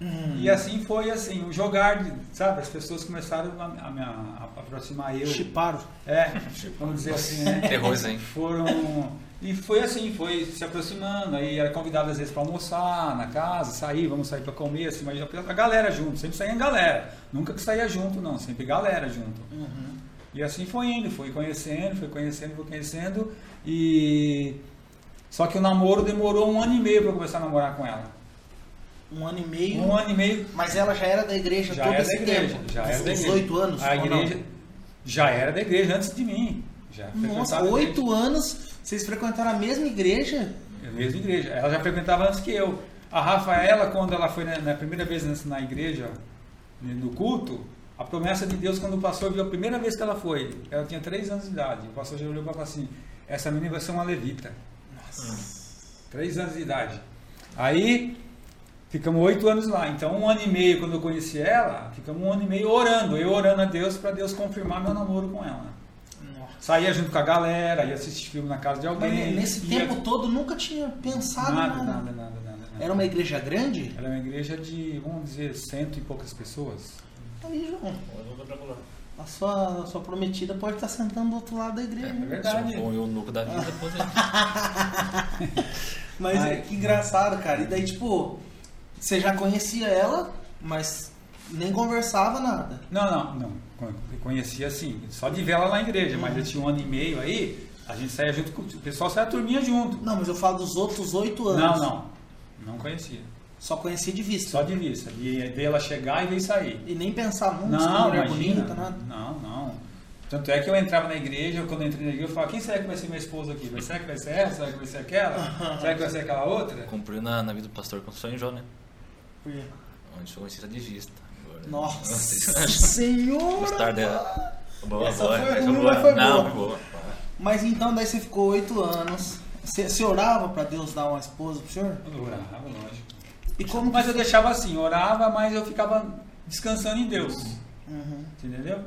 Hum. E assim foi assim, o jogar, de- sabe? As pessoas começaram a, a me a- a aproximar eu. Chiparo. É, vamos dizer assim, né? *laughs* Terrores, hein? Foram. E foi assim, foi se aproximando, aí era convidado às vezes para almoçar na casa, sair, vamos sair para comer, assim, mas a galera junto, sempre saía galera. Nunca que saía junto, não, sempre galera junto. Uhum. E assim foi indo, foi conhecendo, foi conhecendo, foi conhecendo. E. Só que o namoro demorou um ano e meio para começar a namorar com ela. Um ano e meio. Um ano e meio Mas ela já era da igreja já todo era esse da igreja. tempo. Já era da igreja. oito anos? A ou não? igreja já era da igreja antes de mim. Já Nossa, igreja. oito anos, vocês frequentaram a mesma igreja? A mesma igreja. Ela já frequentava antes que eu. A Rafaela, quando ela foi na, na primeira vez na igreja, né, no culto, a promessa de Deus, quando o pastor viu a primeira vez que ela foi, ela tinha três anos de idade. O pastor já olhou para ela assim: essa menina vai ser uma levita. Três anos de idade. Aí, ficamos oito anos lá. Então, um ano e meio, quando eu conheci ela, ficamos um ano e meio orando. Eu orando a Deus para Deus confirmar meu namoro com ela. Saía junto com a galera, ia assistir filme na casa de Mas alguém. nesse ia- tempo todo nunca tinha pensado Nada, nada. nada, nada, nada. Era uma igreja grande? Ela é uma igreja de, vamos dizer, cento e poucas pessoas. Aí, João, a sua, a sua prometida pode estar sentando do outro lado da igreja. É né? verdade. Foi o nuco da vida, depois ele. *laughs* Mas Ai. é que engraçado, cara. E daí, tipo, você já conhecia ela, mas nem conversava nada. Não, não, não. Con- Conhecia assim, só de ver ela na igreja, mas eu tinha um ano e meio aí, a gente saía junto com. O pessoal saía a turminha junto. Não, mas eu falo dos outros oito Não, anos. não. Não conhecia. Só conhecia de vista. Só de vista. E ver ela chegar e ver sair. E nem pensava, hum, Não, mulher imagina. bonita, nada. Não, não. Tanto é que eu entrava na igreja, quando eu entrei na igreja, eu falava, quem será que vai ser minha esposa aqui? Vai- Será que vai ser essa? Será que vai ser aquela? *laughs* será que vai ser aquela outra? Cumpriu na, na vida do pastor com o sonho Jó, né? Por quê? Onde vista. Agora- Nossa *laughs* senhora! Gostar dela. Boa, Essa boa, foi essa boa. mas foi Não, boa. foi boa. Mas então, daí você ficou oito anos. Você, você orava pra Deus dar uma esposa pro senhor? Eu orava, lógico. E como Mas eu deixava assim, orava, mas eu ficava descansando em Deus. Uhum. Entendeu?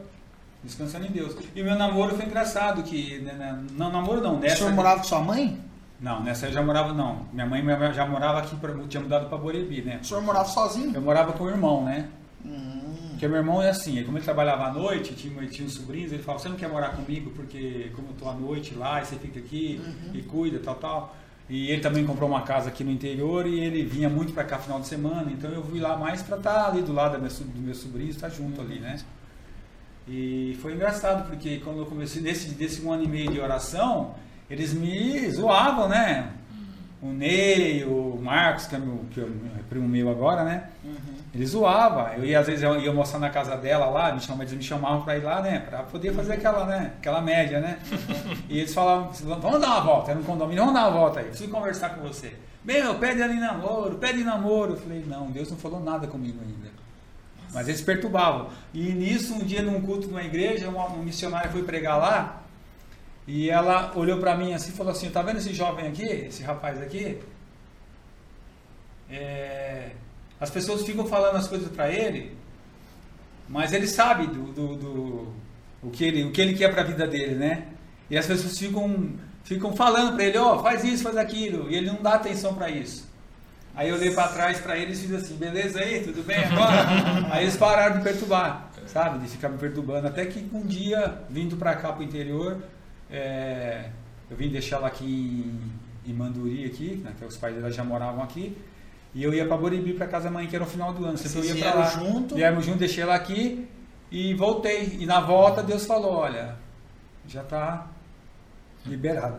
Descansando em Deus. E o meu namoro foi engraçado, que. Né, né, não, namoro não, O nessa. senhor morava com sua mãe? Não, nessa eu já morava, não. Minha mãe já morava aqui, pra, tinha mudado pra Borebi, né? O senhor morava sozinho? Eu morava com o irmão, né? Hum. Porque meu irmão é assim, como ele trabalhava à noite, tinha, tinha uns sobrinhos, ele falava, você não quer morar comigo porque como eu tô à noite lá, e você fica aqui e cuida, tal, tal. E ele também comprou uma casa aqui no interior e ele vinha muito pra cá final de semana, então eu fui lá mais pra estar ali do lado da minha, so- do meu sobrinho, estar junto ali, né? E foi engraçado, porque quando eu comecei, nesse, desse um ano e meio de oração, eles me zoavam, né? O Ney, o Marcos, que é, meu, que é o primo meu agora, né? Uhum. Ele zoava. Eu ia, às vezes, eu ia mostrar na casa dela lá, me eles me chamavam pra ir lá, né? Pra poder fazer aquela, né? Aquela média, né? *laughs* E eles falavam, vamos dar uma volta, era um condomínio, vamos dar uma volta aí, preciso conversar com você. Meu, pede ali namoro, pede namoro. Eu falei, não, Deus não falou nada comigo ainda. Mas eles perturbavam. E nisso, um dia num culto de uma igreja, uma, uma missionária foi pregar lá, e ela olhou pra mim assim e falou assim, tá vendo esse jovem aqui, esse rapaz aqui? É, as pessoas ficam falando as coisas pra ele, mas ele sabe do, do, do- o, que ele, o que ele quer pra vida dele, né? E as pessoas ficam, ficam falando pra ele, ó, faz isso, faz aquilo, e ele não dá atenção pra isso. Aí eu olhei pra trás pra eles e fiz assim, beleza aí, tudo bem agora? aí eles pararam de perturbar, sabe? De ficar me perturbando. Até que um dia, vindo pra cá pro interior, é, eu vim deixar ela aqui em, em Manduri, aqui, né, que os pais dela já moravam aqui. E eu ia pra Boribi, pra casa da mãe, que era o final do ano. Sempre eu ia pra lá. junto? Viemos junto, deixei ela aqui e voltei. E na volta Deus falou, olha, já tá liberado.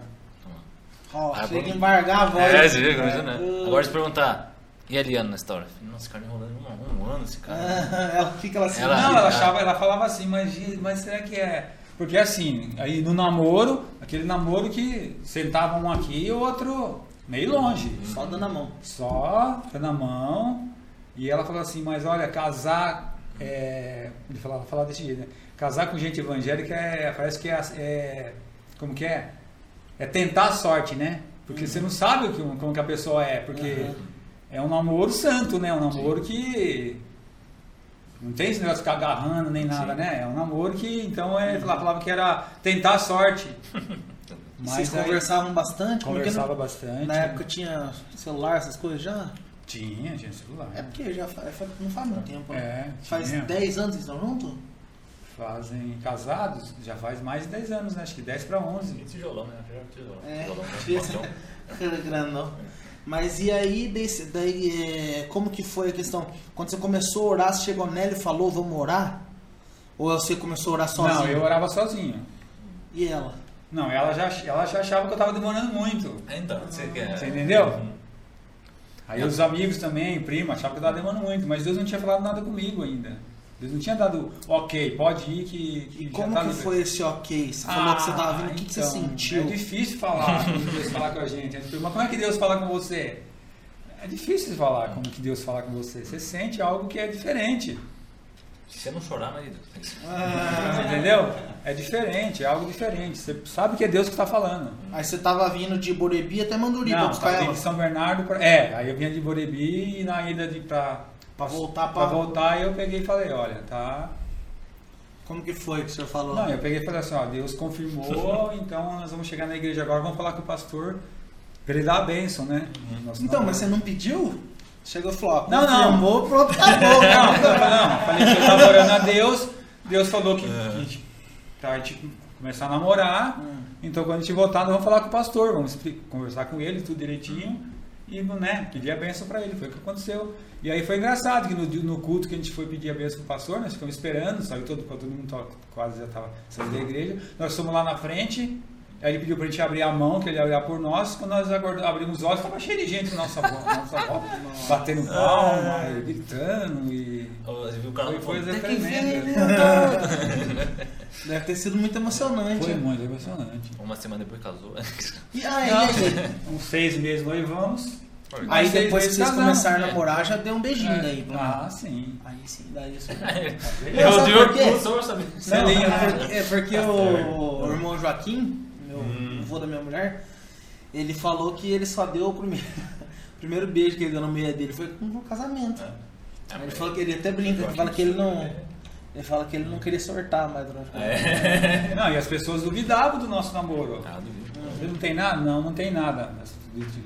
Ó, Ah, chega a embargar a voz. É, você vê. Uh. Agora se perguntar, e a Eliana na história? Nossa, esse cara enrolando um, um ano, esse cara. *laughs* ela fica lá assim. Ela- não, ela achava, ela falava assim, mas, mas será que é? Porque assim, aí no namoro, aquele namoro que sentava um aqui e o outro meio longe. Só dando a mão. Só foi na mão. E ela falou assim, mas olha, casar. É, ele falava, falava desse jeito, né? Casar com gente evangélica é, parece que é, é- Como que é? É tentar a sorte, né? Porque você não sabe o que, como que a pessoa é. Porque Uhum. é um namoro santo, né? Um namoro que. Não tem esse negócio de ficar agarrando nem nada, Sim. né? É um namoro que, então, é, ela falava que era tentar a sorte. *laughs* Vocês Mas aí- conversavam bastante? porque Conversava no- bastante. na época tinha celular, essas coisas já? Tinha, tinha celular. É porque já fa- fa- não faz muito tempo. né? É, Faz tinha. 10 anos que estão juntos? Fazem casados, já faz mais de 10 anos, né? Acho que 10 para 11. E tijolão, né? Tijolão. É, Tijolão, né? tinha- Balcão. Era grandão. Mas e aí, desse- daí, é, como que foi a questão? Quando você começou a orar, você chegou nela e falou, vamos orar? Ou você começou a orar sozinho? Não, eu orava sozinho. E ela? Não, ela já, ela já achava que eu estava demorando muito. Então, você quer. Você entendeu? Uhum. Aí os amigos também, primo, achavam que eu estava demorando muito, mas Deus não tinha falado nada comigo ainda. Deus não tinha dado, ok, pode ir que, que E já como tá que livre." foi esse ok? Você falou que você tava vindo, o que, que você então, sentiu? É difícil falar como Deus falar com a gente. Pergunta, mas como é que Deus fala com você? É difícil falar como que Deus fala com você. Você sente algo que é diferente. Se você não chorar, marido. Ah, Entendeu? É diferente, é algo diferente. Você sabe que é Deus que está falando. aí você tava vindo de Borebi até Manduri pra Não, buscar ela. de São Bernardo pra... É, aí eu vinha de Borebi e na ida de pra, Pra voltar pra pra... voltar eu peguei e falei, olha, tá. Como que foi que o senhor falou? Não, eu peguei e falei assim, ó, Deus confirmou, *laughs* então nós vamos chegar na igreja agora, vamos falar com o pastor pra ele dar a bênção, né? Nosso Então, mas namoro. você não pediu? Chegou e falou, ó, Não, não. pronto, *laughs* acabou. Não, não, não, falei que eu tava orando a Deus, Deus falou que, que pra gente começar a namorar, Hum. então quando a gente voltar nós vamos falar com o pastor, vamos conversar com ele, tudo direitinho, e né, pedir a benção pra ele, foi o que aconteceu. E aí foi engraçado que no, no culto que a gente foi pedir a benção pro pastor, nós ficamos esperando, saiu todo, todo mundo quase já estava saindo da igreja, nós fomos lá na frente, aí ele pediu pra gente abrir a mão, que ele ia olhar por nós, quando nós abrimos os olhos, tava cheio de gente na nossa volta, nossa volta batendo palma, e gritando e... Você viu o cara Foi coisa? Tem ver, *laughs* tremenda. Deus. Deve ter sido muito emocionante. Foi muito emocionante. Uma semana depois casou. E aí, aí, Uns seis meses noivamos. aí depois que vocês casamos, começaram a né? namorar, já deu um beijinho É. daí. pelo Ah, sim. Aí sim, daí isso. Eu *laughs* quê? o senhor sabe. Não, é né? porque, é porque o, o irmão Joaquim, meu Hum. avô da minha mulher, ele falou que ele só deu o primeiro, o *laughs* primeiro beijo que ele deu no meio dele foi no casamento. É, Ele falou que ele até brinca, ele fala que ele não. Ele fala que ele não queria sortar mais durante o. É. *laughs* Não, e as pessoas duvidavam do nosso namoro. Ah, duvido. Não tem nada? Não, não tem nada. Mas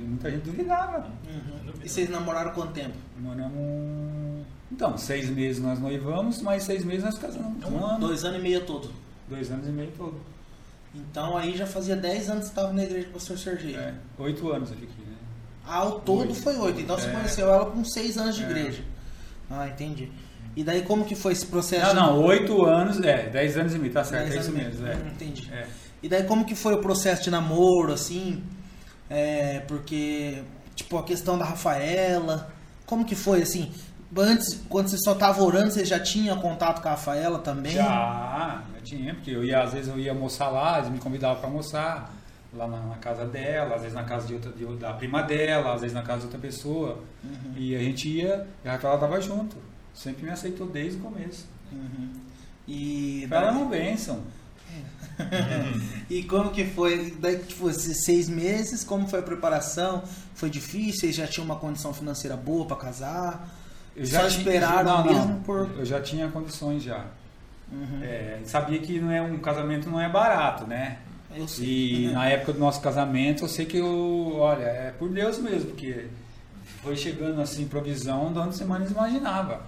Muita gente duvidava. Uhum. E vocês namoraram quanto tempo? Namoramos. Então, seis meses nós noivamos, mais seis meses nós casamos. Um ano, Dois anos e meio todo. dois anos e meio todo. Então aí já fazia 10 anos que estava na igreja do pastor Serginho. É, oito anos eu fiquei, né? Ah, ao todo foi 8. Então você É. conheceu ela com 6 anos de É. igreja. Ah, entendi. E daí como que foi esse processo? Não, não, oito anos, é, dez anos e meio, tá certo, 10 é isso mesmo. É. Hum, Entendi. É. E daí como que foi o processo de namoro, assim? É, porque, tipo, a questão da Rafaela, como que foi, assim? Antes, quando você só tava orando, você já tinha contato com a Rafaela também? Já tinha, porque eu ia, às vezes eu ia almoçar lá, eles me convidavam para almoçar lá na, na casa dela, às vezes na casa de outra, de, da prima dela, às vezes na casa de outra pessoa. Uhum, E a gente ia, e a Rafaela tava junto. Sempre me aceitou desde o começo. uhum. E, Ela é uma bênção. *laughs* e como que foi? Daí, tipo, esses seis meses, como foi a preparação? Foi difícil? Vocês já tinham uma condição financeira boa para casar? Eu Só tinha- esperaram não, não, mesmo por- Eu já tinha condições já. Uhum. É, sabia que não é um casamento não é barato, né? Eu sei. E na época do nosso casamento, eu sei que eu, olha, é por Deus mesmo, porque foi chegando assim provisão de onde você mais imaginava.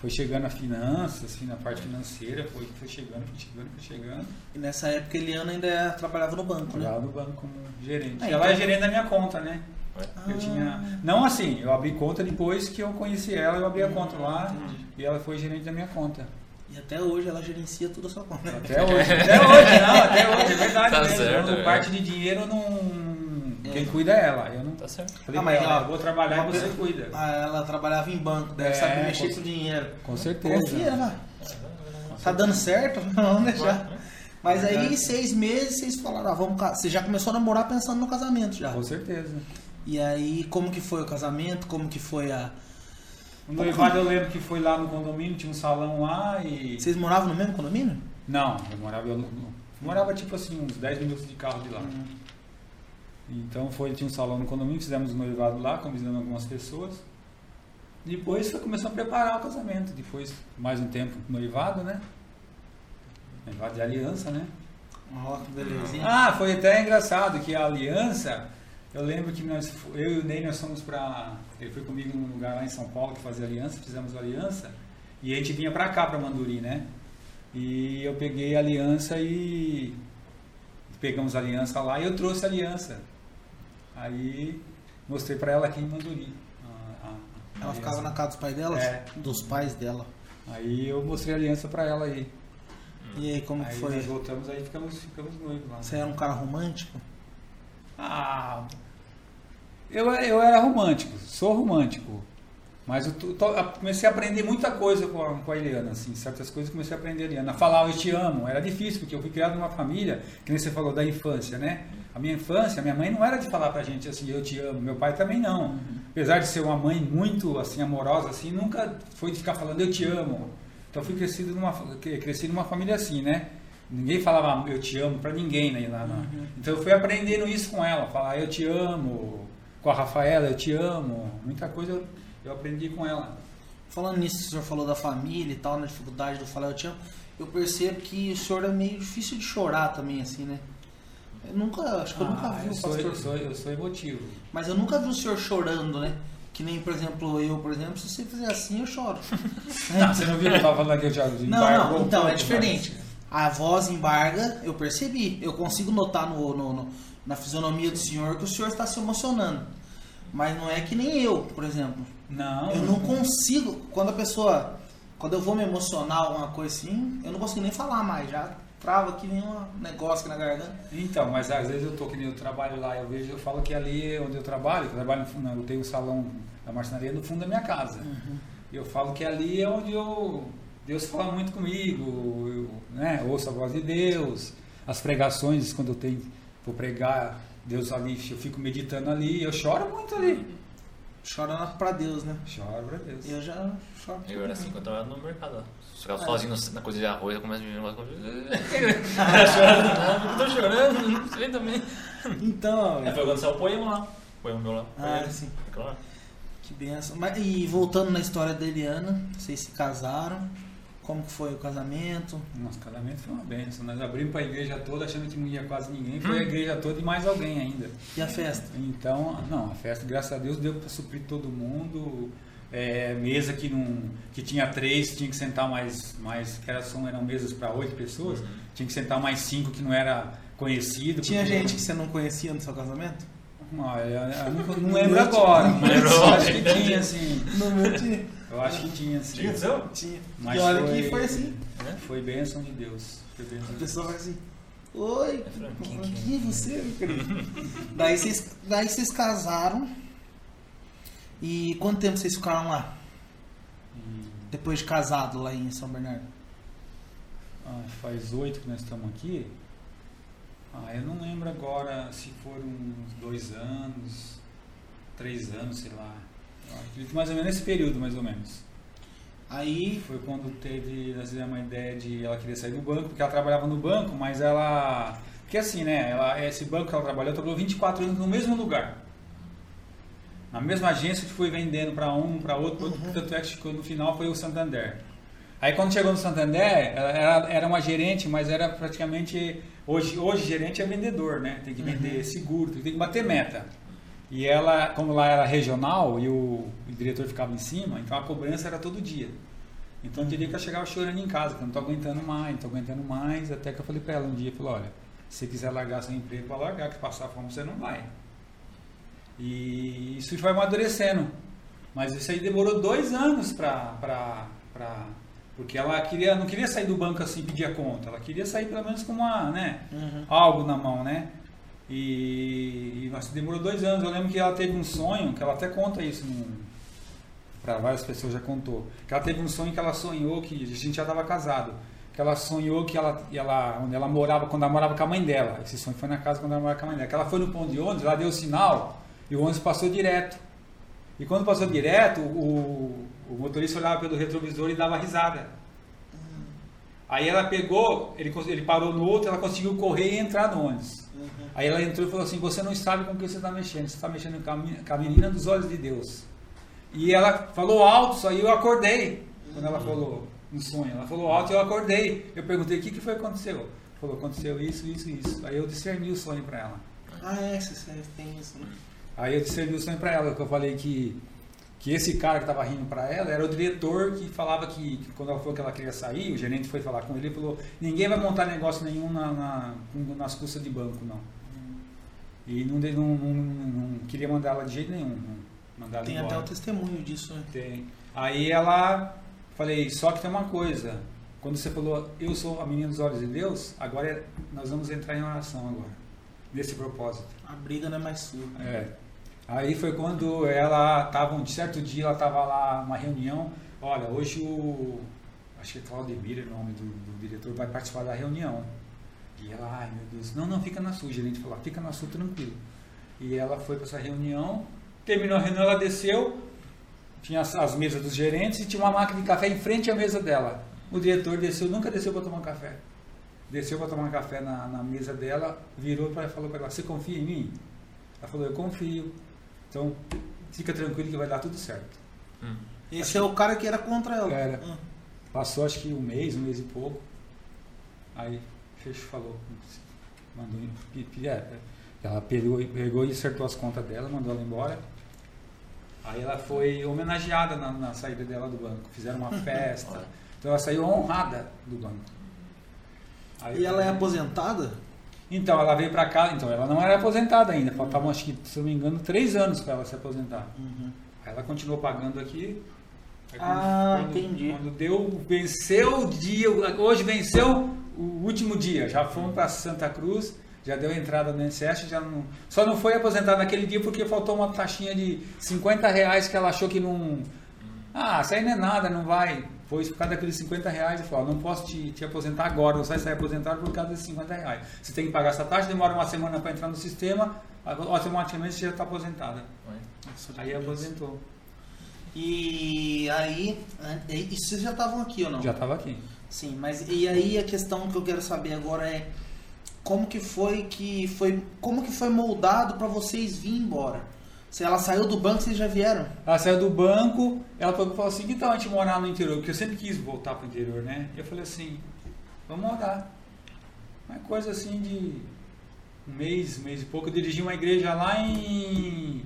Foi chegando a finanças, assim, na parte financeira, foi, foi chegando, foi chegando, foi chegando. E nessa época Eliana ainda trabalhava no banco, né? Trabalhava no banco como gerente. Ah, ela então- é gerente da minha conta, né? Ah, Eu tinha. Não assim, eu abri conta depois que eu conheci ela, eu abri a conta lá entendi. e ela foi gerente da minha conta. E até hoje ela gerencia tudo a sua conta. Até hoje, *laughs* até hoje, não, até hoje, é verdade Tá mesmo. certo, Eu, é. parte de dinheiro não. Quem cuida é ela. Eu não Tá certo. falei Ah, mas, ela, vou trabalhar e você cuida. Ah, ela trabalhava em banco, deve É, saber mexer com- com dinheiro. Com certeza. Confia, vai. Tá dando certo? *laughs* Vamos deixar. Mas aí, seis meses, vocês falaram, ah, vamos casar. Você já começou a namorar pensando no casamento já. Com certeza. E aí, como que foi o casamento? Como que foi a... O noivado eu lembro que foi lá no condomínio, tinha um salão lá e. Vocês moravam no mesmo condomínio? Não, eu morava, eu, morava tipo assim, uns 10 minutos de carro de lá. Uhum. Então foi, tinha um salão no condomínio, fizemos o noivado lá, convidando algumas pessoas. Depois foi começando a preparar o casamento. Depois, mais um tempo noivado, né? Noivado de aliança, né? Ó, que belezinha. Ah, foi até engraçado que a aliança, eu lembro que nós, eu e o Ney, nós fomos pra. Ele foi comigo num lugar lá em São Paulo que fazia aliança, fizemos aliança, e a gente vinha pra cá, pra Manduri, né? E eu peguei a aliança e. Pegamos a aliança lá e eu trouxe a aliança. Aí mostrei pra ela aqui em Manduri. a- a- a Ela ficava na casa dos pais dela? É. Dos pais dela. Aí eu mostrei a aliança pra ela aí. E aí, como que aí foi? nós voltamos aí ficamos, ficamos noivos lá. Você era um cara romântico? Ah, eu, eu era romântico, sou romântico. Mas eu comecei a aprender muita coisa com a, com a Eliana, assim, certas coisas comecei a aprender a Eliana. Falar eu te amo, era difícil, porque eu fui criado numa família, que nem você falou da infância, né? A minha infância, minha mãe não era de falar pra gente assim, eu te amo, meu pai também não. Apesar de ser uma mãe muito assim amorosa assim, nunca foi de ficar falando eu te amo. Então fui crescido numa cresci numa família assim, né? Ninguém falava eu te amo pra ninguém, né? Lá, na- Então eu fui aprendendo isso com ela, falar eu te amo, com a Rafaela eu te amo, muita coisa eu, eu aprendi com ela. Falando nisso, o senhor falou da família e tal, na dificuldade do falar eu te amo. Eu percebo que o senhor é meio difícil de chorar também, assim, né? Eu nunca, acho que eu nunca Ah, vi eu o sou, pastor. eu, sou, eu sou emotivo. Mas eu nunca vi o senhor chorando, né? Que nem, por exemplo, eu, por exemplo, se você fizer assim, eu choro. *laughs* Não, você não viu que eu tava falando aqui, já Não, não, então é diferente. A voz embarga, eu percebi. Eu consigo notar no, no- no- na fisionomia do senhor que o senhor está se emocionando. Mas não é que nem eu, por exemplo. Não, Eu não consigo, quando a pessoa, quando eu vou me emocionar, alguma coisa assim, eu não consigo nem falar mais, já trava aqui, vem um negócio aqui na garganta. Então, mas às vezes eu tô que nem eu trabalho lá, eu vejo, eu falo que ali onde eu trabalho, eu trabalho no fundo, eu tenho um salão da marcenaria no fundo da minha casa. E eu falo que ali é onde eu Deus fala muito comigo, eu, né, ouço a voz de Deus, as pregações quando eu tenho vou pregar, Deus ali, eu fico meditando ali, eu choro muito ali. Chora pra Deus, né? Choro pra Deus. Eu já choro. Eu era assim quando eu trabalhava no mercado. ó. Ficava É. sozinho no- na coisa de arroz, eu começo a me coisa. *laughs* *laughs* chorando, eu tô chorando, não sei também. Então, É, foi quando saiu o poema lá. O poema meu lá. Ah, ele. sim. Claro. Que benção. Mas, e voltando na história da Eliana, vocês se casaram. Como que foi o casamento? Nosso casamento foi uma benção. Nós abrimos para a igreja toda achando que não ia quase ninguém. Foi a igreja toda e mais alguém ainda. E a festa? Então, não, a festa, graças a Deus, deu para suprir todo mundo. É, mesa que não que tinha três, tinha que sentar mais, mais que era, são, eram mesas para oito pessoas, tinha que sentar mais cinco que não era conhecido. Tinha porque- gente que você não conhecia no seu casamento? Não, eu, eu não, não *laughs* lembro agora, mas *laughs* acho que tinha, assim. No meu tinha. Eu acho que tinha, assim. Tinha seu? Tinha. Mas e olha foi- que foi assim. Foi bênção de Deus. Foi bênção A de Deus. pessoa vai assim. Oi, É Franquinho. quem é você, meu querido? *laughs* daí, vocês, daí vocês casaram. E quanto tempo vocês ficaram lá? E- Depois de casado lá em São Bernardo? Ah, faz oito que nós estamos aqui. Ah, eu não lembro agora se foram uns dois anos, três anos, sei lá. Acredito mais ou menos nesse período, mais ou menos. Aí. Foi quando teve, nós tivemos uma ideia de ela queria sair do banco, porque ela trabalhava no banco, mas ela. Porque assim, né? Ela, esse banco que ela trabalhou, trabalhou 24 anos no mesmo lugar. Na mesma agência que foi vendendo para um, para outro, pra outro, tanto é que ficou no final foi o Santander. Aí quando chegou no Santander, ela era, era uma gerente, mas era praticamente. Hoje, hoje gerente é vendedor, né? Tem que vender seguro, tem que bater meta. E ela, como lá era regional e o, o diretor ficava em cima, então a cobrança era todo dia. Então eu diria que eu chegava chorando em casa, que eu não tô aguentando mais, não tô aguentando mais, até que eu falei para ela um dia, falei, olha, se você quiser largar seu emprego, vai largar, que passar fome você não vai. E isso foi amadurecendo. Mas isso aí demorou dois anos pra, pra, porque ela queria, não queria sair do banco assim pedir a conta, ela queria sair pelo menos com uma, né, Uhum. algo na mão, né? E, e mas demorou dois anos. Eu lembro que ela teve um sonho, que ela até conta isso para várias pessoas já contou. Que ela teve um sonho que ela sonhou que a gente já estava casado. Que ela sonhou que ela, ela, onde ela morava, quando ela morava com a mãe dela. Esse sonho foi na casa quando ela morava com a mãe dela. Que ela foi no ponto de ônibus, ela deu o sinal e o ônibus passou direto. E quando passou direto, o, o motorista olhava pelo retrovisor e dava risada. Aí ela pegou, ele, ele parou no outro, ela conseguiu correr e entrar no ônibus. Aí ela entrou e falou assim: Você não sabe com o que você está mexendo, você está mexendo com a, mi- com a menina dos olhos de Deus. E ela falou alto, isso aí eu acordei. Quando ela falou no sonho, ela falou alto e eu acordei. Eu perguntei: O que, que foi que aconteceu? Falou, aconteceu isso, isso, isso. Aí eu discerni o sonho para ela. Ah, é, você tem isso, né? Aí eu discerni o sonho para ela, que eu falei que, que esse cara que estava rindo para ela era o diretor que falava que, que, quando ela falou que ela queria sair, o gerente foi falar com ele e falou, ninguém vai montar negócio nenhum na, na, nas custas de banco, não. E não, não, não, não queria mandar ela de jeito nenhum. Ela Tem embora. até o testemunho disso, né? Tem. Aí ela, falei, só que tem uma coisa. Quando você falou, eu sou a menina dos olhos de Deus, agora é- nós vamos entrar em oração agora. Nesse propósito. A briga não é mais sua. É. Aí foi quando ela estava, um certo dia, ela estava lá numa reunião. Olha, hoje o. Acho que é Claudemir é o nome do, do diretor, vai participar da reunião. E ela, ai meu Deus, não, não, fica na sua, o gerente falou, fica na sua tranquilo. E ela foi para essa reunião, terminou a reunião, ela desceu, tinha as, as mesas dos gerentes e tinha uma máquina de café em frente à mesa dela. O diretor desceu, nunca desceu para tomar um café. Desceu para tomar um café na, na mesa dela, virou e falou para ela, você confia em mim? Ela falou, eu confio. Então, fica tranquilo que vai dar tudo certo. Esse é o cara que era contra ela. Era. Hum. Passou acho que um mês, um mês e pouco. Aí Fecho falou, mandou é, ela pegou, pegou e acertou as contas dela, mandou ela embora. Aí ela foi homenageada na, na saída dela do banco. Fizeram uma *laughs* festa. Então ela saiu honrada do banco. Aí E ela é aposentada? Então ela veio pra cá, então ela não era aposentada ainda. Faltavam acho que, se eu não me engano, três anos para ela se aposentar. Uhum. Aí ela continuou pagando aqui. Aí Ah, entendi. Quando deu, venceu o dia, hoje venceu o último dia. Já fomos para Santa Cruz, já deu entrada no INSS, já não, só não foi aposentada naquele dia porque faltou uma taxinha de 50 reais que ela achou que não. Ah, isso aí não é nada, não vai. Foi por causa daqueles 50 reais e falou: "Ó, não posso te, te aposentar agora, você vai sair aposentado por causa desses 50 reais. Você tem que pagar essa taxa, demora uma semana para entrar no sistema, automaticamente você já está aposentada. Aí aposentou. E aí, e e vocês já estavam aqui ou não? Já estava aqui. Sim, mas e aí a questão que eu quero saber agora é como que foi que foi como que foi moldado para vocês vir embora? Se ela saiu do banco, vocês já vieram? Ela saiu do banco, ela falou, assim, tal a gente morar no interior? Porque eu sempre quis voltar pro interior, né? Eu falei assim, vamos morar. Uma coisa assim de um mês, mês e pouco. Eu dirigi uma igreja lá em...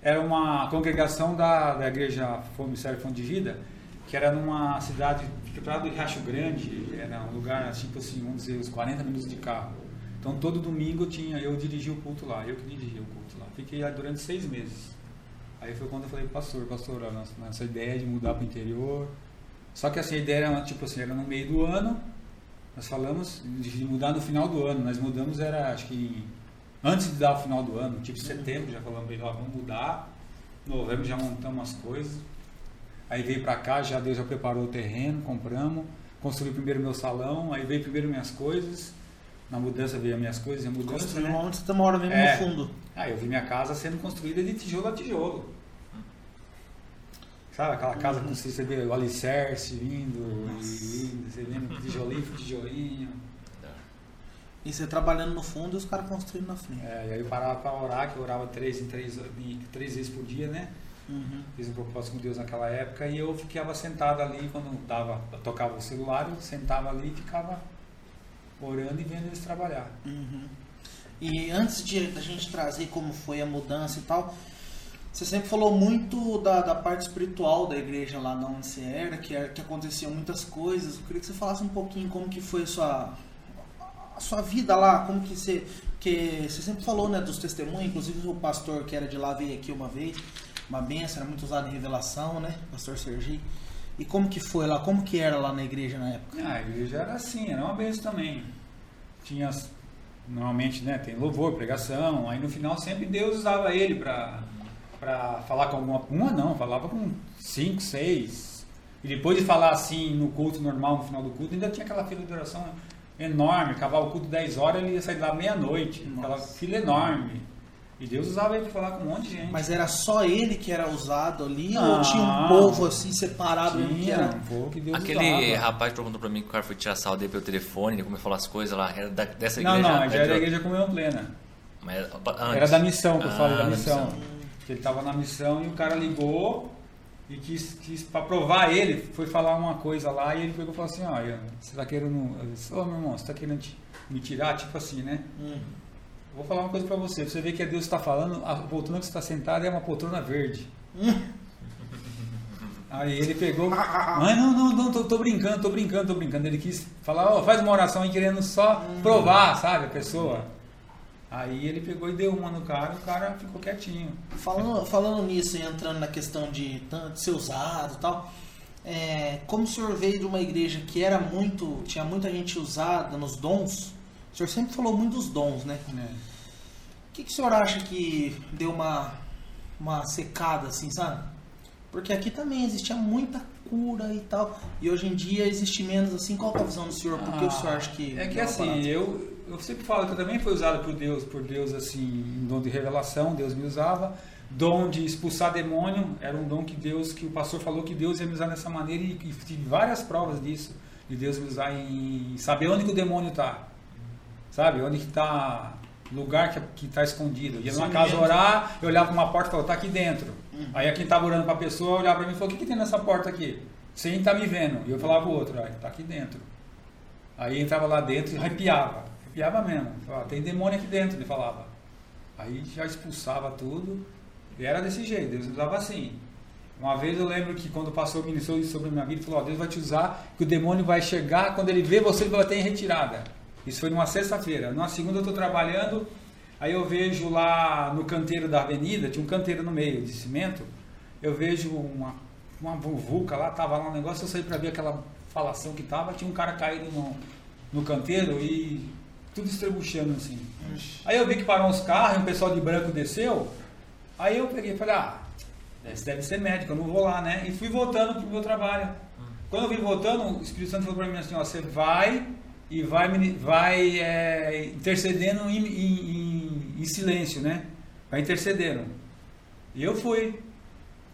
Era uma congregação da, da igreja Fome, de Vida, que era numa cidade, do lado do Riacho Grande, era um lugar, tipo assim, vamos dizer, uns 40 minutos de carro. Então todo domingo tinha, eu dirigi o culto lá, eu que dirigia o culto lá. Fiquei lá durante seis meses. Aí foi quando eu falei, pastor, pastor, ó, nossa, nossa ideia de mudar para o interior. Só que assim, a ideia era, tipo assim, era no meio do ano. Nós falamos de mudar no final do ano. Nós mudamos, era acho que antes de dar o final do ano, tipo setembro, já falamos, ó, vamos mudar. Novembro já montamos as coisas. Aí veio para cá, já Deus já preparou o terreno, compramos. Construí primeiro meu salão, aí veio primeiro minhas coisas. Na mudança veio as minhas coisas, e a mudança, Construiu né? onde você mora mesmo É. no fundo. Ah, eu vi minha casa sendo construída de tijolo a tijolo. Sabe, aquela casa Uhum. com você vê o alicerce vindo, e vindo, você vendo tijolinho por tijolinho. E você trabalhando no fundo e os caras construindo na frente. É, e aí eu parava para orar, que eu orava três, em três, três vezes por dia, né? Uhum. Fiz um propósito com Deus naquela época e eu ficava sentado ali quando dava, tocava o celular, eu sentava ali e ficava orando e vendo eles trabalhar. Uhum. E antes de da gente trazer como foi a mudança e tal, você sempre falou muito da, da parte espiritual da igreja lá de onde você era, que, era, que aconteciam muitas coisas. Eu queria que você falasse um pouquinho como que foi a sua, a sua vida lá, como que você. Que você sempre falou né, dos testemunhos, inclusive o pastor que era de lá veio aqui uma vez, uma benção, era muito usado em revelação, né? Pastor Sergi. E como que foi lá? Como que era lá na igreja na época? Ah, a igreja era assim, era uma benção também. Tinha, normalmente, né, tem louvor, pregação, aí no final sempre Deus usava ele para para falar com alguma uma não, falava com cinco, seis. E depois de falar assim no culto normal, no final do culto, ainda tinha aquela fila de oração enorme, acabava o culto 10 horas, ele ia sair lá meia-noite, aquela fila enorme. E Deus usava ele para falar com um monte de gente. Mas era só ele que era usado ali ou Não. tinha um povo assim separado mesmo que tinha era? um povo que Deus Aquele usava. rapaz perguntou pra mim que o cara foi tirar sal dele pelo telefone, ele começou a falar as coisas lá, era da, dessa Não, igreja? não, já era da igreja comunhão plena. Mas era, antes. Era da missão que eu Ah, falei, da missão. missão. Que Ele estava na missão e o cara ligou e quis, quis para provar ele, foi falar uma coisa lá e ele pegou e falou assim, olha, você tá querendo. Eu disse, Ô meu irmão, você tá querendo te- me tirar, tipo assim, né? Hum. Vou falar uma coisa pra você, pra você ver que é Deus que está falando, a poltrona que você está sentado é uma poltrona verde. *laughs* Aí ele pegou, mas não, não, não, tô, tô brincando, tô brincando, tô brincando. Ele quis falar, ó, faz uma oração aí querendo só provar, sabe, a pessoa. Aí ele pegou e deu uma no cara, o cara ficou quietinho. Falando, falando nisso e entrando na questão de, de ser usado e tal, é, como o senhor veio de uma igreja que era muito, tinha muita gente usada nos dons, o senhor sempre falou muito dos dons, né? né? O que, que o senhor acha que deu uma, uma secada, assim, sabe? Porque aqui também existia muita cura e tal, e hoje em dia existe menos, assim, qual é a visão do senhor? Por que o senhor acha que... É que assim, parada? eu, eu sempre falo que eu também fui usado por Deus, por Deus assim, em dom de revelação, Deus me usava. Dom de expulsar demônio, era um dom que Deus, que o pastor falou que Deus ia me usar dessa maneira e, e tive várias provas disso, de Deus me usar em saber onde que o demônio está. Sabe? Onde que está lugar que, que está escondido. Ia numa casa mesmo. orar, eu olhava para uma porta e falava, está aqui dentro. Aí quem estava orando para a pessoa olhava para mim e falou, o que, que tem nessa porta aqui? Sem estar me vendo. E eu falava para o outro, está aqui dentro. Aí entrava lá dentro e arrepiava. Arrepiava mesmo. Falava, tem demônio aqui dentro, ele falava. Aí já expulsava tudo. E era desse jeito, Deus usava assim. Uma vez eu lembro que quando o pastor ministrou isso sobre a minha vida, ele falou, ó, Deus vai te usar, que o demônio vai chegar, quando ele vê você, ele vai ter em retirada. Isso foi numa sexta-feira. Na segunda eu estou trabalhando, aí eu vejo lá no canteiro da avenida, tinha um canteiro no meio de cimento, eu vejo uma, uma vulca lá, tava lá um negócio, eu saí para ver aquela falação que tava, tinha um cara caído no, no canteiro e tudo estrebuchando assim. Aí eu vi que parou uns carros, um pessoal de branco desceu. Aí eu peguei e falei, ah, esse deve ser médico, eu não vou lá, né? E fui voltando pro meu trabalho. Quando eu vim voltando, o Espírito Santo falou para mim assim, ó, você vai e vai, vai é, intercedendo em, em- em- silêncio, né? Vai intercedendo. E eu fui.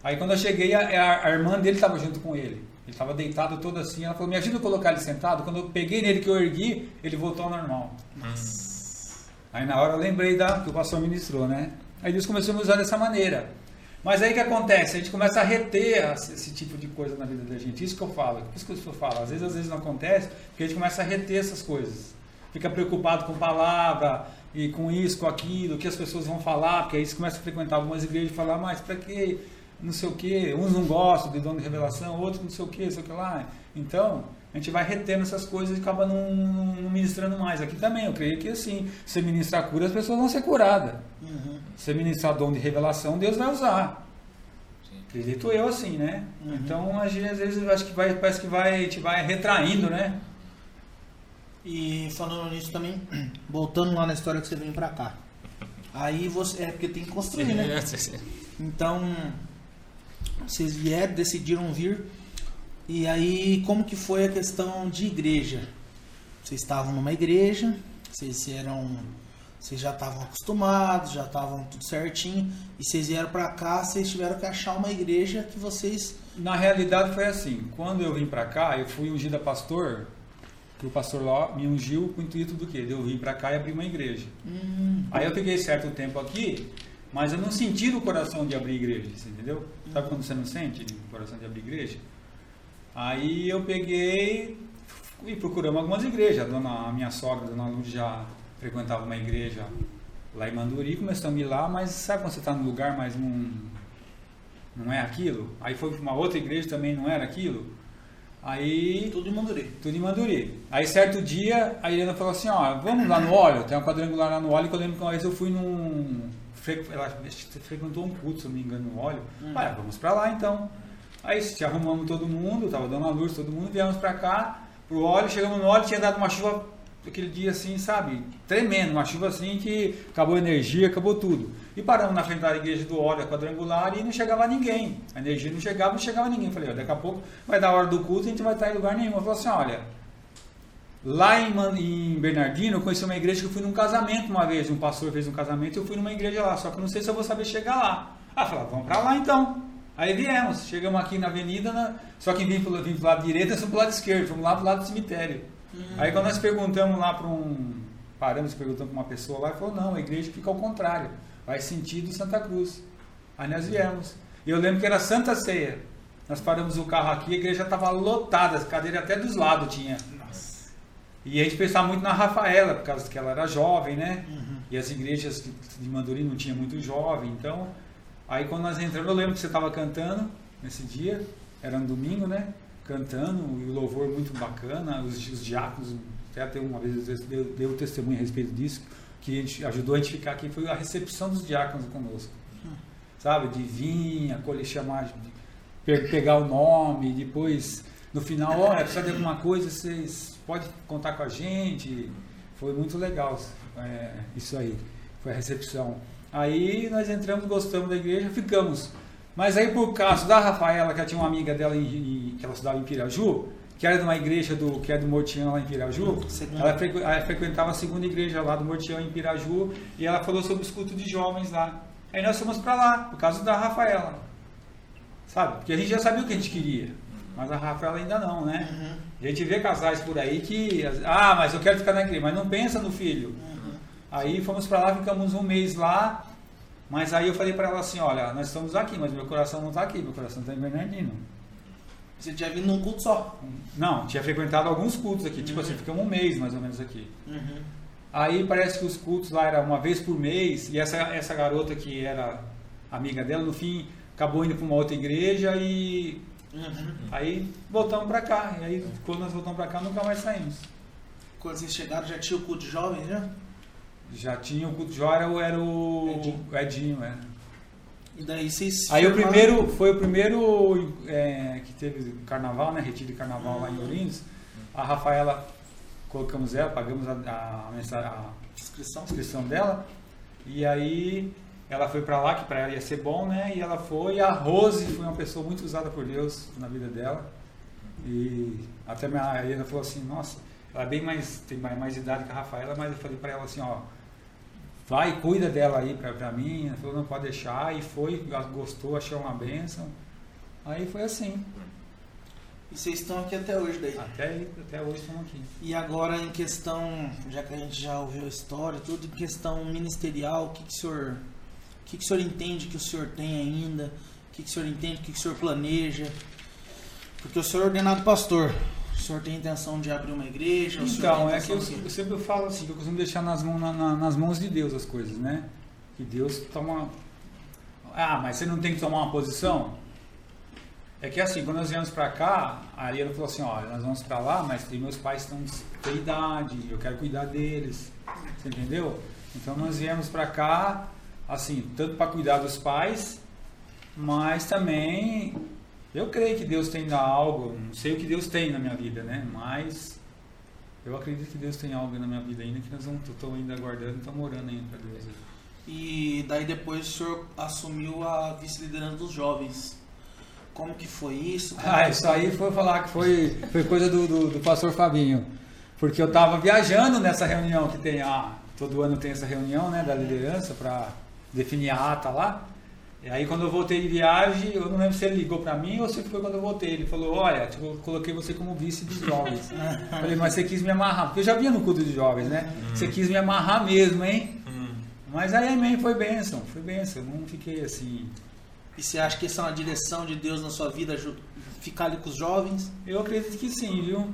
Aí quando eu cheguei, a, a- irmã dele estava junto com ele. Ele estava deitado todo assim. Ela falou, me ajuda a colocar ele sentado. Quando eu peguei nele que eu ergui, ele voltou ao normal. Aí na hora eu lembrei da que o pastor ministrou, né? Aí Deus começou a me usar dessa maneira. Mas aí o que acontece? A gente começa a reter esse tipo de coisa na vida da gente. Isso que eu falo. Isso que eu falo. Às vezes, às vezes não acontece, porque a gente começa a reter essas coisas. Fica preocupado com palavra e com isso, com aquilo, o que as pessoas vão falar, porque aí você começa a frequentar algumas igrejas e falar, mas para que não sei o que, uns não gostam de dom de revelação, outros não sei o que, sei o que lá. Então, a gente vai retendo essas coisas e acaba não, não ministrando mais. Aqui também, eu creio que assim, se ministrar cura, as pessoas vão ser curadas. Uhum. Se ministrar dom de revelação, Deus vai usar. Sim. Acredito eu assim, né? Uhum. Então, às vezes, acho que vai, parece que vai, gente vai retraindo, né? E falando nisso também, *clears throat* voltando lá na história que você veio pra cá. Aí você. É porque tem que construir, né? *laughs* Sim, sim. Então, vocês vieram, decidiram vir. E aí, como que foi a questão de igreja? Vocês estavam numa igreja, vocês eram. Vocês já estavam acostumados, já estavam tudo certinho. E vocês vieram pra cá, vocês tiveram que achar uma igreja que vocês. Na realidade foi assim, quando eu vim pra cá, eu fui ungido a pastor, que o pastor lá me ungiu com o intuito do quê? De eu vir pra cá e abrir uma igreja. Hum, Aí eu fiquei certo tempo aqui, mas eu não senti no coração de abrir igreja, você entendeu? Sabe quando você não sente no coração de abrir igreja? Aí eu peguei e procuramos algumas igrejas. A, dona, a minha sogra, a dona Lourdes, já frequentava uma igreja lá em Manduri, começamos a ir lá, mas sabe quando você está num lugar, mas não, não é aquilo? Aí foi para uma outra igreja também não era aquilo? Aí tudo em Manduri. tudo em Manduri. Aí certo dia a Helena falou assim, ó, vamos lá no óleo, tem uma quadrangular lá no óleo que eu lembro que uma vez eu fui num. Ela frequentou um culto, se não me engano, no óleo. Hum. Ah, vamos pra lá então. Aí se arrumamos todo mundo, tava dando a luz, todo mundo, viemos pra cá, pro óleo, chegamos no óleo, tinha dado uma chuva aquele dia assim, sabe, tremendo, uma chuva assim que acabou a energia, acabou tudo. E paramos na frente da igreja do óleo, quadrangular, e não chegava ninguém. A energia não chegava, não chegava ninguém. Falei, ó, daqui a pouco vai dar a hora do culto e a gente vai estar em lugar nenhum. Eu falei assim, olha, lá em, em Bernardino eu conheci uma igreja que eu fui num casamento uma vez, um pastor fez um casamento, eu fui numa igreja lá, só que eu não sei se eu vou saber chegar lá. Ah, falei, vamos pra lá então. Aí viemos, chegamos aqui na avenida, na- só que vim pro, vim pro lado direito, nós fomos pro lado esquerdo, fomos lá pro lado do cemitério. Aí quando nós perguntamos lá para um. Paramos e perguntamos para uma pessoa lá, ele falou, não, a igreja fica ao contrário, vai sentido Santa Cruz. Aí nós viemos. E eu lembro que era Santa Ceia. Nós paramos o carro aqui, a igreja estava lotada, as cadeiras até dos lados tinha. Nossa. E a gente pensava muito na Rafaela, por causa que ela era jovem, né? Uhum. E as igrejas de Mandorim não tinha muito jovem, então. Aí quando nós entramos, eu lembro que você estava cantando nesse dia, era um domingo, né? Cantando, e o louvor muito bacana, os, os diáconos, até uma vez deu, deu testemunho a respeito disso, que a gente, ajudou a gente ficar aqui, foi a recepção dos diáconos conosco. Sabe? De vir, acolher, chamar, de pe- pegar o nome, depois, no final, olha, precisa de alguma coisa, vocês podem contar com a gente. Foi muito legal é, isso aí, foi a recepção. Aí nós entramos, gostamos da igreja, ficamos. Mas aí por causa da Rafaela, que ela tinha uma amiga dela em, em- que ela estudava em Piraju, que era de uma igreja do, que é do Mortião lá em Piraju, ela, frequ- ela frequentava a segunda igreja lá do Mortião em Piraju e ela falou sobre os cultos de jovens lá. Aí nós fomos para lá, por causa da Rafaela. Sabe? Porque a gente já sabia o que a gente queria. Mas a Rafaela ainda não, né? Uhum. A gente vê casais por aí que. Ah, mas eu quero ficar na igreja, mas não pensa no filho. Uhum. Aí fomos para lá, ficamos um mês lá. Mas aí eu falei para ela assim: olha, nós estamos aqui, mas meu coração não está aqui, meu coração está em Bernardino. Você tinha vindo num culto só. Não, tinha frequentado alguns cultos aqui, tipo assim, ficamos um mês mais ou menos aqui. Uhum. Aí parece que os cultos lá era uma vez por mês, e essa, essa garota que era amiga dela, no fim, acabou indo para uma outra igreja e Uhum. aí voltamos para cá. E aí quando nós voltamos para cá nunca mais saímos. Quando vocês chegaram, já tinha o culto de jovens, já? Já tinha o hora, era o Edinho. o Edinho, é. E daí vocês. Aí o firmaram- primeiro, foi o primeiro é, que teve carnaval, né? Retiro de carnaval lá em Ourinhos. A Rafaela, colocamos ela, pagamos a, a, a Inscrição. inscrição dela. E aí ela foi pra lá, que pra ela ia ser bom, né? E ela foi. A Rose foi uma pessoa muito usada por Deus na vida dela. E até minha Helena falou assim, nossa, ela é bem mais, tem mais, mais idade que a Rafaela, mas eu falei pra ela assim, ó, vai, cuida dela aí pra, pra mim. Ela falou, não pode deixar. E foi, gostou, achou uma benção. Aí foi assim. E vocês estão aqui até hoje daí. Até, até hoje estamos aqui. E agora em questão, já que a gente já ouviu a história, tudo em questão ministerial, o que, que o senhor. O que, que o senhor entende que o senhor tem ainda? O que, que o senhor entende, o que, que o senhor planeja? Porque o senhor é ordenado pastor. O senhor tem intenção de abrir uma igreja? Então, é que eu, de- eu sempre falo assim, que eu costumo deixar nas mãos, na- na- nas mãos de Deus as coisas, né? Que Deus toma. Ah, mas você não tem que tomar uma posição? É que assim, quando nós viemos pra cá, a Ariana falou assim, olha, nós vamos pra lá, mas tem meus pais estão têm idade, eu quero cuidar deles. Você entendeu? Então nós viemos pra cá, assim, tanto para cuidar dos pais, mas também eu creio que Deus tem algo, não sei o que Deus tem na minha vida, né? Mas eu acredito que Deus tem algo na minha vida ainda que nós vamos, estou ainda aguardando estamos orando ainda para Deus. E daí depois o senhor assumiu a vice-liderança dos jovens. Como que foi isso? Como Ah, isso aí foi falar que foi, foi coisa do, do, do pastor Fabinho. Porque eu estava viajando nessa reunião que tem a. Todo ano tem essa reunião né, da liderança para definir a ata lá. E aí quando eu voltei de viagem, eu não lembro se ele ligou para mim ou se foi quando eu voltei. Ele falou, olha, tipo, eu coloquei você como vice dos jovens. *laughs* Falei, mas você quis me amarrar, porque eu já vinha no culto de jovens, né? Você quis me amarrar mesmo, hein? Mas aí amém, foi bênção, foi bênção. Eu não fiquei assim. E você acha que essa é uma direção de Deus na sua vida, ficar ali com os jovens? Eu acredito que sim, viu?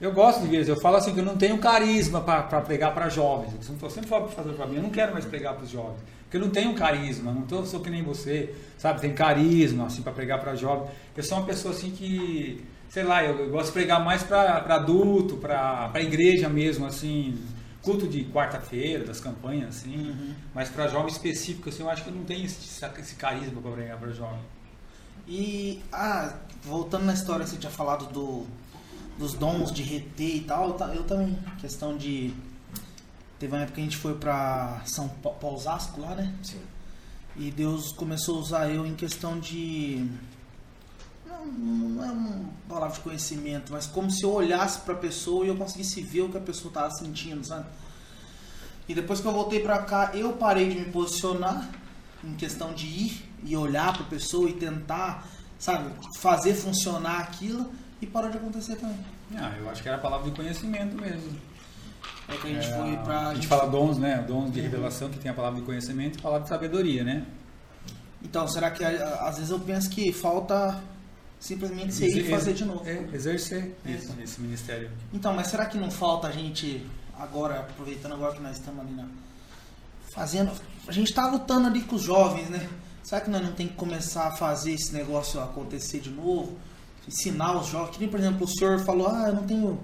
Eu gosto de igreja. Eu falo assim que eu não tenho carisma para pregar para jovens. Eu sempre- falo para mim, eu não quero mais pregar para os jovens. Porque eu não tenho carisma, não tô, sou que nem você, sabe? Tem carisma, assim, para pregar para jovens. Eu sou uma pessoa assim que, sei lá, eu, eu gosto de pregar mais para adulto, para igreja mesmo, assim. Culto de quarta-feira, das campanhas, assim. Uhum. Mas para jovem específico, assim, eu acho que eu não tenho esse, esse carisma para pregar para jovem. E, ah, voltando na história, você tinha falado do, dos dons de reter e tal. Eu também, questão de. Teve uma época que a gente foi pra São Pa- pra Osasco lá, né? Sim. E Deus começou a usar eu em questão de. Não, não é uma palavra de conhecimento, mas como se eu olhasse pra pessoa e eu conseguisse ver o que a pessoa tava sentindo, sabe? E depois que eu voltei pra cá, eu parei de me posicionar em questão de ir e olhar pra pessoa e tentar, sabe, fazer funcionar aquilo e parou de acontecer também. Ah, eu acho que era a palavra de conhecimento mesmo. É que a gente É, foi pra. A gente fala dons, né? Dons de revelação, que tem a palavra de conhecimento e a palavra de sabedoria, né? Então, será que a- às vezes eu penso que falta simplesmente você ir Exer- fazer de novo. É, exercer É. isso, esse ministério. Então, mas será que não falta a gente, agora, aproveitando agora que nós estamos ali na. Fazendo. A gente está lutando ali com os jovens, né? Será que nós não tem que começar a fazer esse negócio acontecer de novo? Ensinar os jovens. Que nem, por exemplo, o senhor falou, ah, eu não tenho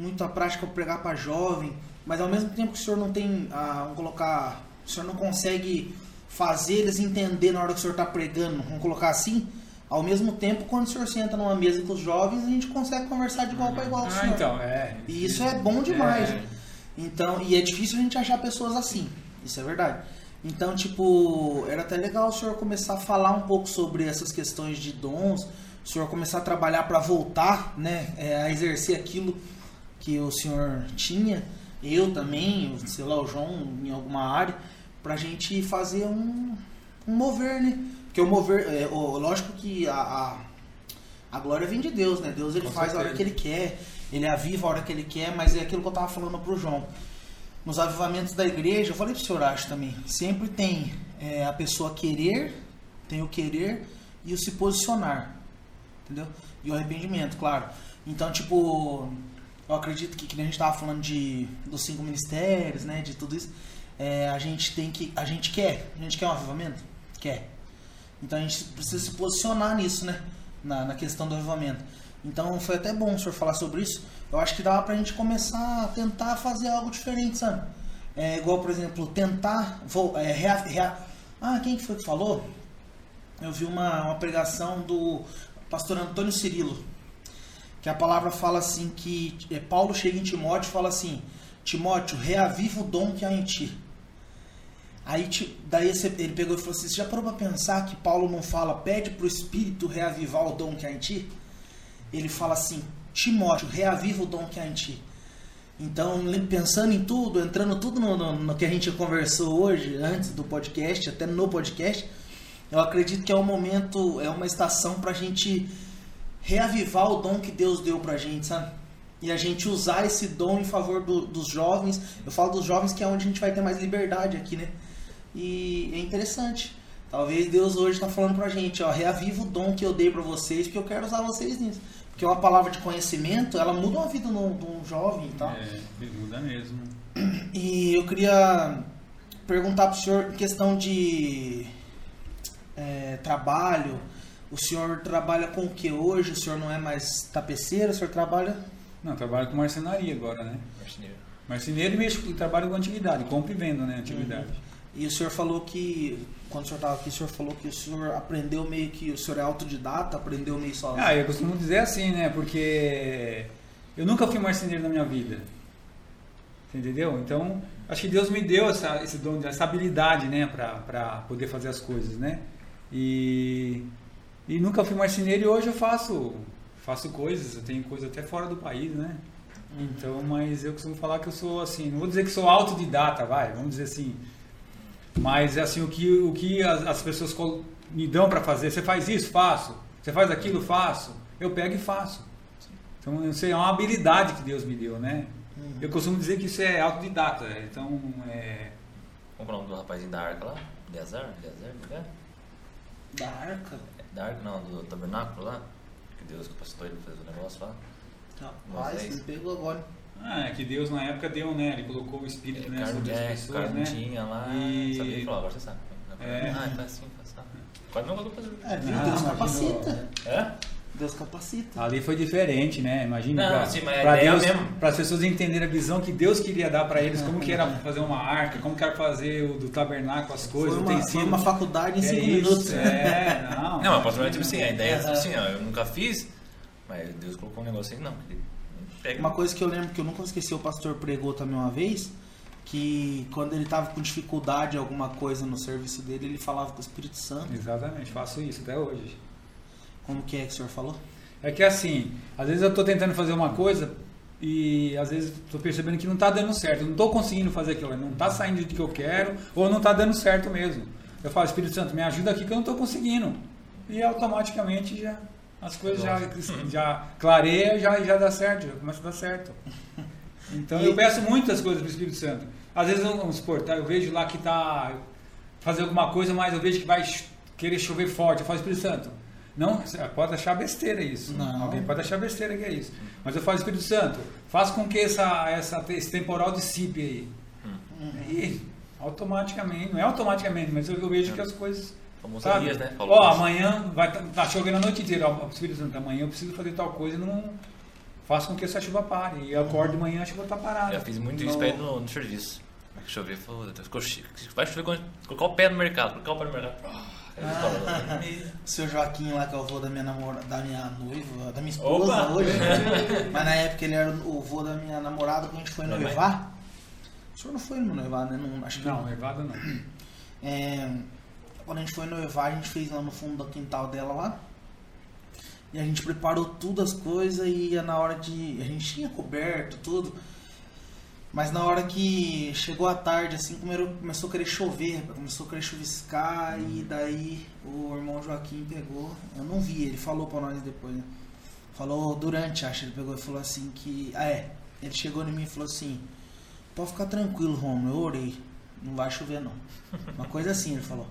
muita prática para pregar para jovem, mas ao mesmo tempo que o senhor não tem, ah, vamos colocar, o senhor não consegue fazer eles entender na hora que o senhor está pregando, vamos colocar assim, ao mesmo tempo, quando o senhor senta numa mesa com os jovens, a gente consegue conversar de igual para igual com o Ah, senhor. então, é. E isso é bom demais. É. Então, e é difícil a gente achar pessoas assim. Isso é verdade. Então, tipo, era até legal o senhor começar a falar um pouco sobre essas questões de dons, o senhor começar a trabalhar para voltar, né, é, a exercer aquilo que o senhor tinha, eu também, sei lá, o João em alguma área, pra gente fazer um, um mover, né? Porque o mover, é, o- lógico que a, a, a glória vem de Deus, né? Deus ele Com faz a hora certeza. que ele quer, ele aviva a hora que ele quer, mas é aquilo que eu tava falando pro João. Nos avivamentos da igreja, eu falei pro senhor acho também, sempre tem é, a pessoa querer, tem o querer e o se posicionar. Entendeu? E o arrependimento, claro. Então, tipo, eu acredito que, que a gente tava falando de, dos cinco ministérios, né? De tudo isso. é, a gente tem que. A gente quer. A gente quer um avivamento? Quer. Então a gente precisa se posicionar nisso, né? Na, na questão do avivamento. Então foi até bom o senhor falar sobre isso. Eu acho que dava pra gente começar a tentar fazer algo diferente, sabe? É, igual, por exemplo, tentar. Vou, é, rea- rea- ah, quem que foi que falou? Eu vi uma, uma pregação do pastor Antônio Cirilo. Que a palavra fala assim que é, Paulo chega em Timóteo e fala assim, Timóteo, reaviva o dom que há em ti. Aí daí ele pegou e falou assim, você já parou pra pensar que Paulo não fala, pede pro Espírito reavivar o dom que há em ti? Ele fala assim, Timóteo, reaviva o dom que há em ti. Então, pensando em tudo, entrando tudo no, no- no que a gente conversou hoje, antes do podcast, até no podcast, eu acredito que é um momento, é uma estação pra gente reavivar o dom que Deus deu pra gente, sabe? E a gente usar esse dom em favor do- dos jovens. Eu falo dos jovens que é onde a gente vai ter mais liberdade aqui, né? E é interessante. Talvez Deus hoje está falando pra gente, ó, reaviva o dom que eu dei pra vocês, porque eu quero usar vocês nisso. Porque uma palavra de conhecimento, ela muda a vida de um jovem e tal. É, muda mesmo. *clears throat* E eu queria perguntar pro senhor em questão de é, trabalho. O senhor trabalha com o que hoje? O senhor não é mais tapeceiro, o senhor trabalha. Não, trabalho com marcenaria agora, né? Marceneiro. Marceneiro e e trabalho com antiguidade, compra e venda, né? Antiguidade. E o senhor falou que, quando o senhor estava aqui, o senhor falou que o senhor aprendeu meio que, o senhor é autodidata, aprendeu meio sozinho. Ah, eu costumo dizer assim, né? Porque eu nunca fui marceneiro na minha vida. Entendeu? Então, acho que Deus me deu essa, esse dom, essa habilidade, né? Pra poder fazer as coisas, né? E, e nunca fui marceneiro e hoje eu faço, faço coisas, eu tenho coisas até fora do país, né? Então, mas eu costumo falar que eu sou assim, não vou dizer que sou autodidata, vai, vamos dizer assim. Mas assim, o que, o que as, as pessoas me dão para fazer, você faz isso, faço. Você faz aquilo, faço. Eu pego e faço. Então, eu sei, é uma habilidade que Deus me deu, né? Eu costumo dizer que isso é autodidata. Então, é, Qual que é o nome do rapazinho da arca lá? Eleazar? Eleazar? Não é? Da arca? Da arca não, do tabernáculo lá? Que Deus capacitou ele pra fazer o negócio lá. Rapaz, Moisés. me pegou agora. ah, é que Deus na época deu, né? Ele colocou o Espírito É, né, carne, sobre as é, pessoas, carne né? tinha lá, E- sabia? Ele falou, agora você sabe. É. Ah, faz assim, faz assim. Quase não colocou fazer. É, viu? Ah, Deus capacita. É? Deus capacita. Ali foi diferente, né? Imagina para as pessoas entenderem a visão que Deus queria dar para eles, como que era fazer uma arca, como que era fazer o do tabernáculo, as coisas, Foi uma, foi uma faculdade em É 5 isso, minutos. É, não. Não, mas falar tipo assim, a ideia é tipo assim, ó, eu nunca fiz, mas Deus colocou um negócio aí, não. Pega. Uma coisa que eu lembro que eu nunca esqueci, o pastor pregou também uma vez, que quando ele tava com dificuldade em alguma coisa no serviço dele, ele falava com o Espírito Santo. Exatamente, faço isso até hoje. Como que é que o senhor falou? É que assim, às vezes eu estou tentando fazer uma coisa e às vezes estou percebendo que não está dando certo, não estou conseguindo fazer aquilo, não está saindo do que eu quero ou não está dando certo mesmo. Eu falo, Espírito Santo, me ajuda aqui que eu não estou conseguindo. E automaticamente já as coisas já, *laughs* já clareia e já, já dá certo, já começa a dar certo. Então eu peço muitas coisas para o Espírito Santo. Às vezes, vamos supor, tá, eu vejo lá que está fazer alguma coisa, mas eu vejo que vai querer chover forte. Eu falo, Espírito Santo, Não, pode achar besteira isso. Não. Alguém pode achar besteira que é isso. Mas eu falo, Espírito Santo, faz com que essa, essa, esse temporal dissipe aí. E automaticamente, não é automaticamente, mas eu, eu vejo que as coisas. Famoso Sabe? Elias, né? Falou Ó, amanhã vai tá, tá chovendo a noite inteira. Ó, Espírito Santo, amanhã eu preciso fazer tal coisa, não faça com que essa chuva pare. E eu acordo de manhã a chuva tá parada. Já fiz muito isso pra ir no, no serviço. Vai chover, chique. Vai chover colocar o pé no mercado, colocar o pé no mercado. Ah, seu Joaquim lá, que é o vô da minha namorada, da minha noiva, da minha esposa Opa! hoje. *laughs* Mas na época ele era o vô da minha namorada quando a gente foi Não noivar. O senhor não foi no noivar, né? Não, acho que Não, levado não. *clears throat* É, quando a gente foi noivar, a gente fez lá no fundo do quintal dela lá. E a gente preparou tudo as coisas e ia na hora de. A gente tinha coberto tudo. Mas na hora que chegou a tarde, assim, começou, começou a querer chover, começou a querer chuviscar e daí o irmão Joaquim pegou. Eu não vi, ele falou pra nós depois, né? Falou durante, acho, ele pegou e falou assim que. Ah é, ele chegou em mim e falou assim, pode ficar tranquilo, Romulo, eu orei. Não vai chover não. Uma coisa assim, ele falou.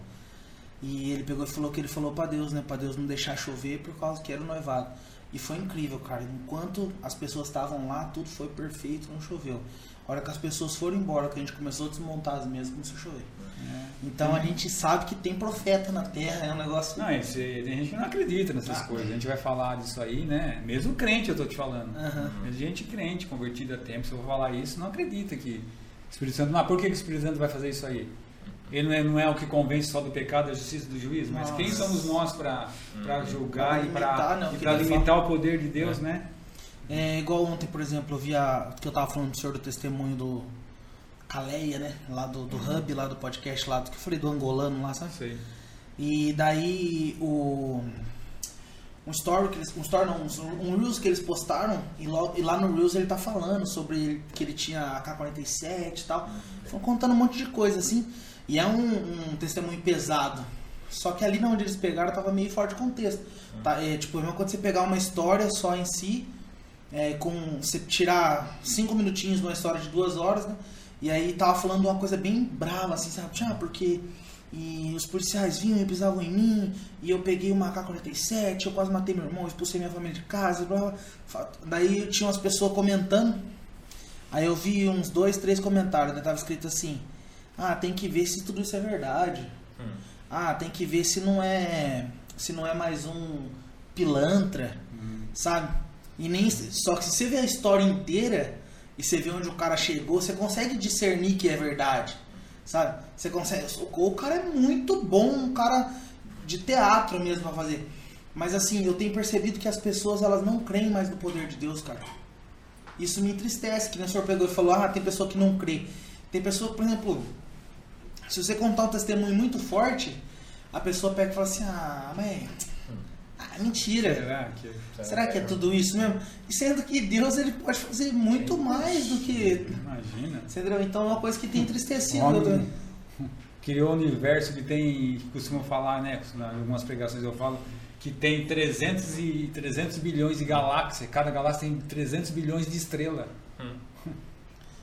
E ele pegou e falou que ele falou pra Deus, né? Pra Deus não deixar chover por causa que era o noivado. E foi incrível, cara. Enquanto as pessoas estavam lá, tudo foi perfeito, não choveu. A hora que as pessoas foram embora, que a gente começou a desmontar as mesas, começou a chover. Então a gente sabe que tem profeta na terra, é um negócio. Não, esse, tem gente que não acredita nessas Ah. coisas. A gente vai falar disso aí, né? Mesmo crente, eu tô te falando. Mesmo gente crente, convertida a tempo, se eu vou falar isso, não acredita que o Espírito Santo. Mas por que o Espírito Santo vai fazer isso aí? Ele não é, não é o que convence só do pecado, da justiça e do juízo, mas quem Nossa. somos nós para julgar Pra e para limitar, o limitar poder de Deus, né? É igual ontem, por exemplo, eu vi a, que eu tava falando do senhor do testemunho do Caleia, né? Lá do, do Hub, lá do podcast, lá do que eu falei do angolano lá, sabe? Sei. E daí o. Um story que eles. Um story não, um, um Reels que eles postaram, e, lo- e lá no Reels ele tá falando sobre que ele tinha AK-47 e tal. Foi contando um monte de coisa assim. E é um, um testemunho pesado. Só que ali onde eles pegaram tava meio fora de contexto. Tá, é, tipo, quando você pegar uma história só em si, é, com você tirar cinco minutinhos de uma história de duas horas, né? E aí tava falando uma coisa bem brava, assim, sabe? Ah, porque e os policiais vinham e pisavam em mim, e eu peguei uma AK-47, eu quase matei meu irmão, expulsei minha família de casa, blá, blá. Daí tinha umas pessoas comentando, aí eu vi uns dois, três comentários, né? Tava escrito assim, ah, tem que ver se tudo isso é verdade. Hum. Ah, tem que ver se não é. Se não é mais um pilantra, sabe? E nem. Só que se você vê a história inteira e você vê onde o cara chegou, você consegue discernir que é verdade. Sabe? Você consegue. O o cara é muito bom, um cara de teatro mesmo pra fazer. Mas assim, eu tenho percebido que as pessoas elas não creem mais no poder de Deus, cara. Isso me entristece, que nem o senhor pegou e falou, ah, tem pessoa que não crê. Tem pessoa, por exemplo, se você contar um testemunho muito forte, a pessoa pega e fala assim, ah, mas. Ah, mentira. Será que. Será que é tudo isso mesmo? E sendo que Deus ele pode fazer muito mais do que. Imagina. Entendeu? Então é uma coisa que tem entristecido. O homem também. criou um universo que tem, que costumam falar, né? Em algumas pregações eu falo, que tem 300, e, 300 bilhões de galáxias. Cada galáxia tem 300 bilhões de estrelas.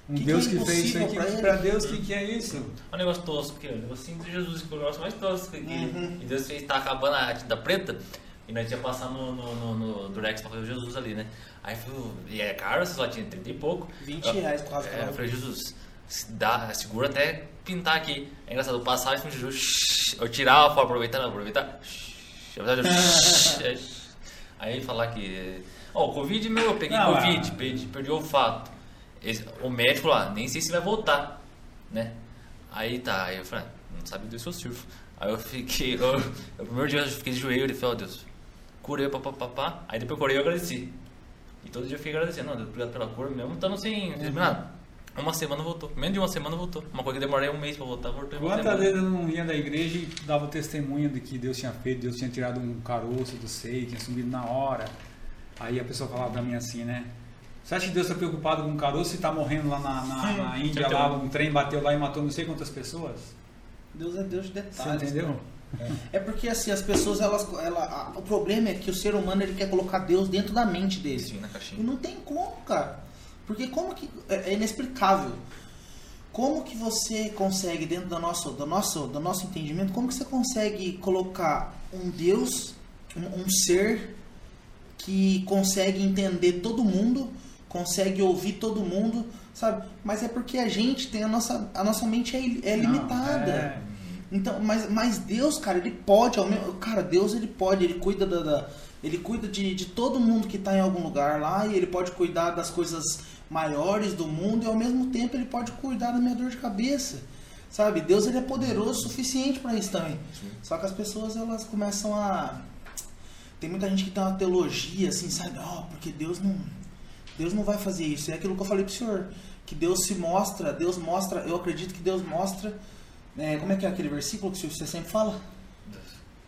Um Que que Deus é que fez isso aí, impossível que, pra que ele? pra Deus, o que, que é isso? É um negócio tosco, que é um negocinho de Jesus, que é o negócio mais tosco que Uhum. E Deus fez, tá acabando a tinta preta, e nós ia passar no, no, no, no Durex pra fazer o Jesus ali, né? Aí foi, e é caro, só tinha 30 e pouco. 20 reais quase É, eu falei, Jesus, se dá, segura até pintar aqui. É engraçado, eu passava e falei, Jesus, eu tirava pra aproveitar, não, aproveitar. shh, eu é. *laughs* Aí falar que. Ó, o Covid meu, eu peguei Não, Covid, perdi, perdi o olfato. O médico falou, ah, nem sei se vai voltar, né? Aí tá, aí eu falei, ah, não sabe Deus se eu sirvo. Aí eu fiquei, *laughs* eu, o primeiro dia eu fiquei de joelho e falei, ó Deus, curei, papapá. Aí depois eu curei e eu agradeci. E todo dia eu fiquei agradecendo, não, Deus, obrigado pela cura, mesmo estando sem Uhum. nada. Uma semana voltou, menos de uma semana voltou. Uma coisa que demorei um mês pra voltar, voltou Quantas vezes eu não ia da igreja e dava o testemunho de que Deus tinha feito, Deus tinha tirado um caroço do seio, tinha subido na hora. Aí a pessoa falava pra mim assim, né? Você acha que Deus está preocupado com um caroço e está morrendo lá na, na, na Índia, lá, um trem bateu lá e matou não sei quantas pessoas? Deus é Deus de Você detalhes. entendeu? É porque assim, as pessoas, elas. Ela, a- o problema é que o ser humano ele quer colocar Deus dentro da mente dele. Sim, na E caixinha. não tem como, cara. Porque como que. É é inexplicável. Como que você consegue, dentro do nosso, do, nosso, do nosso entendimento, como que você consegue colocar um Deus um, um ser que consegue entender todo mundo, consegue ouvir todo mundo, sabe? Mas é porque a gente tem a nossa, a nossa mente é, é Não, limitada. é. Então, mas, mas Deus, cara, ele pode, ao mesmo- cara, Deus ele pode, ele cuida da, da- ele cuida de, de todo mundo que está em algum lugar lá e ele pode cuidar das coisas maiores do mundo e ao mesmo tempo ele pode cuidar da minha dor de cabeça. Sabe? Deus ele é poderoso o suficiente para isso também. Só que as pessoas elas começam a tem muita gente que tem uma teologia assim, sabe? Ó, porque Deus não Deus não vai fazer isso. É aquilo que eu falei pro senhor, que Deus se mostra, Deus mostra, eu acredito que Deus mostra é, como é que é aquele versículo que você sempre fala?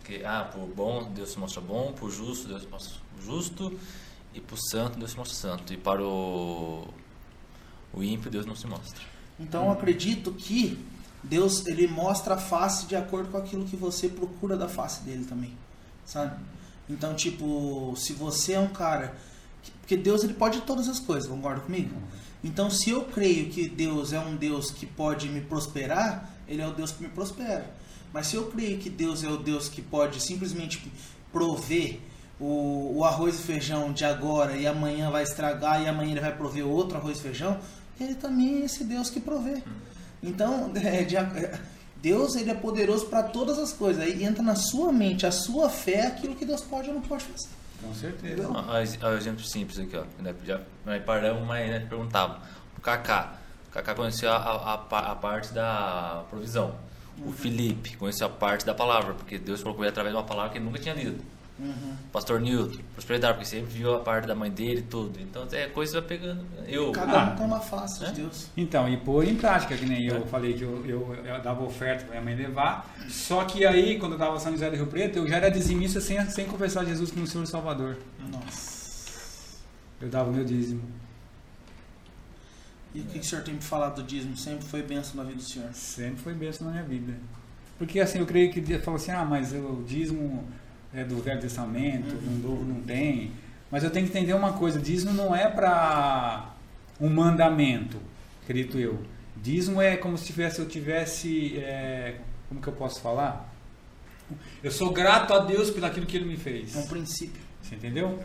Que, ah, pro bom Deus se mostra bom, pro justo Deus se mostra justo, e pro santo Deus se mostra santo, e para o, o ímpio Deus não se mostra. Então eu acredito que Deus ele mostra a face de acordo com aquilo que você procura da face dele também, sabe? Então tipo, se você é um cara porque Deus ele pode todas as coisas, concorda comigo? Então se eu creio que Deus é um Deus que pode me prosperar, ele é o Deus que me prospera. Mas se eu creio que Deus é o Deus que pode simplesmente prover o, o arroz e feijão de agora e amanhã vai estragar e amanhã ele vai prover outro arroz e feijão, ele também é esse Deus que provê. Então, *laughs* é, de é, Deus ele é poderoso para todas as coisas. Aí entra na sua mente, a sua fé, aquilo que Deus pode ou não pode fazer. Com certeza. Ex- ó, exemplo simples aqui, ó. Já, nós paramos, mas né, perguntava. O Kaká. O Kaká conheceu a, a, a pa- a parte da provisão. O Felipe conheceu a parte da palavra, porque Deus falou com ele através de uma palavra que ele nunca tinha lido. Uhum. Pastor Newton, prosperidade, porque sempre viu a parte da mãe dele e tudo. Então, é coisa vai pegando. Eu, Cada Ah. um tem uma face É? de Deus. Então, e pôr em prática, que nem eu É. falei que eu, eu, eu dava oferta para minha mãe levar. Só que aí, quando eu dava São José do Rio Preto, eu já era dizimista sem, sem confessar Jesus como Senhor e Salvador. Nossa. Eu dava o meu dízimo. E o que, que o senhor tem me falado do dízimo? Sempre foi bênção na vida do senhor. Sempre foi bênção na minha vida. Porque assim, eu creio que Deus falou assim, ah, mas o dízimo é do Velho Testamento, Uhum. no Novo não tem. Mas eu tenho que entender uma coisa, dízimo não é para um mandamento, acredito eu. Dízimo é como se tivesse, eu tivesse, é, como que eu posso falar? Eu sou grato a Deus por aquilo que Ele me fez. É um princípio. Você entendeu?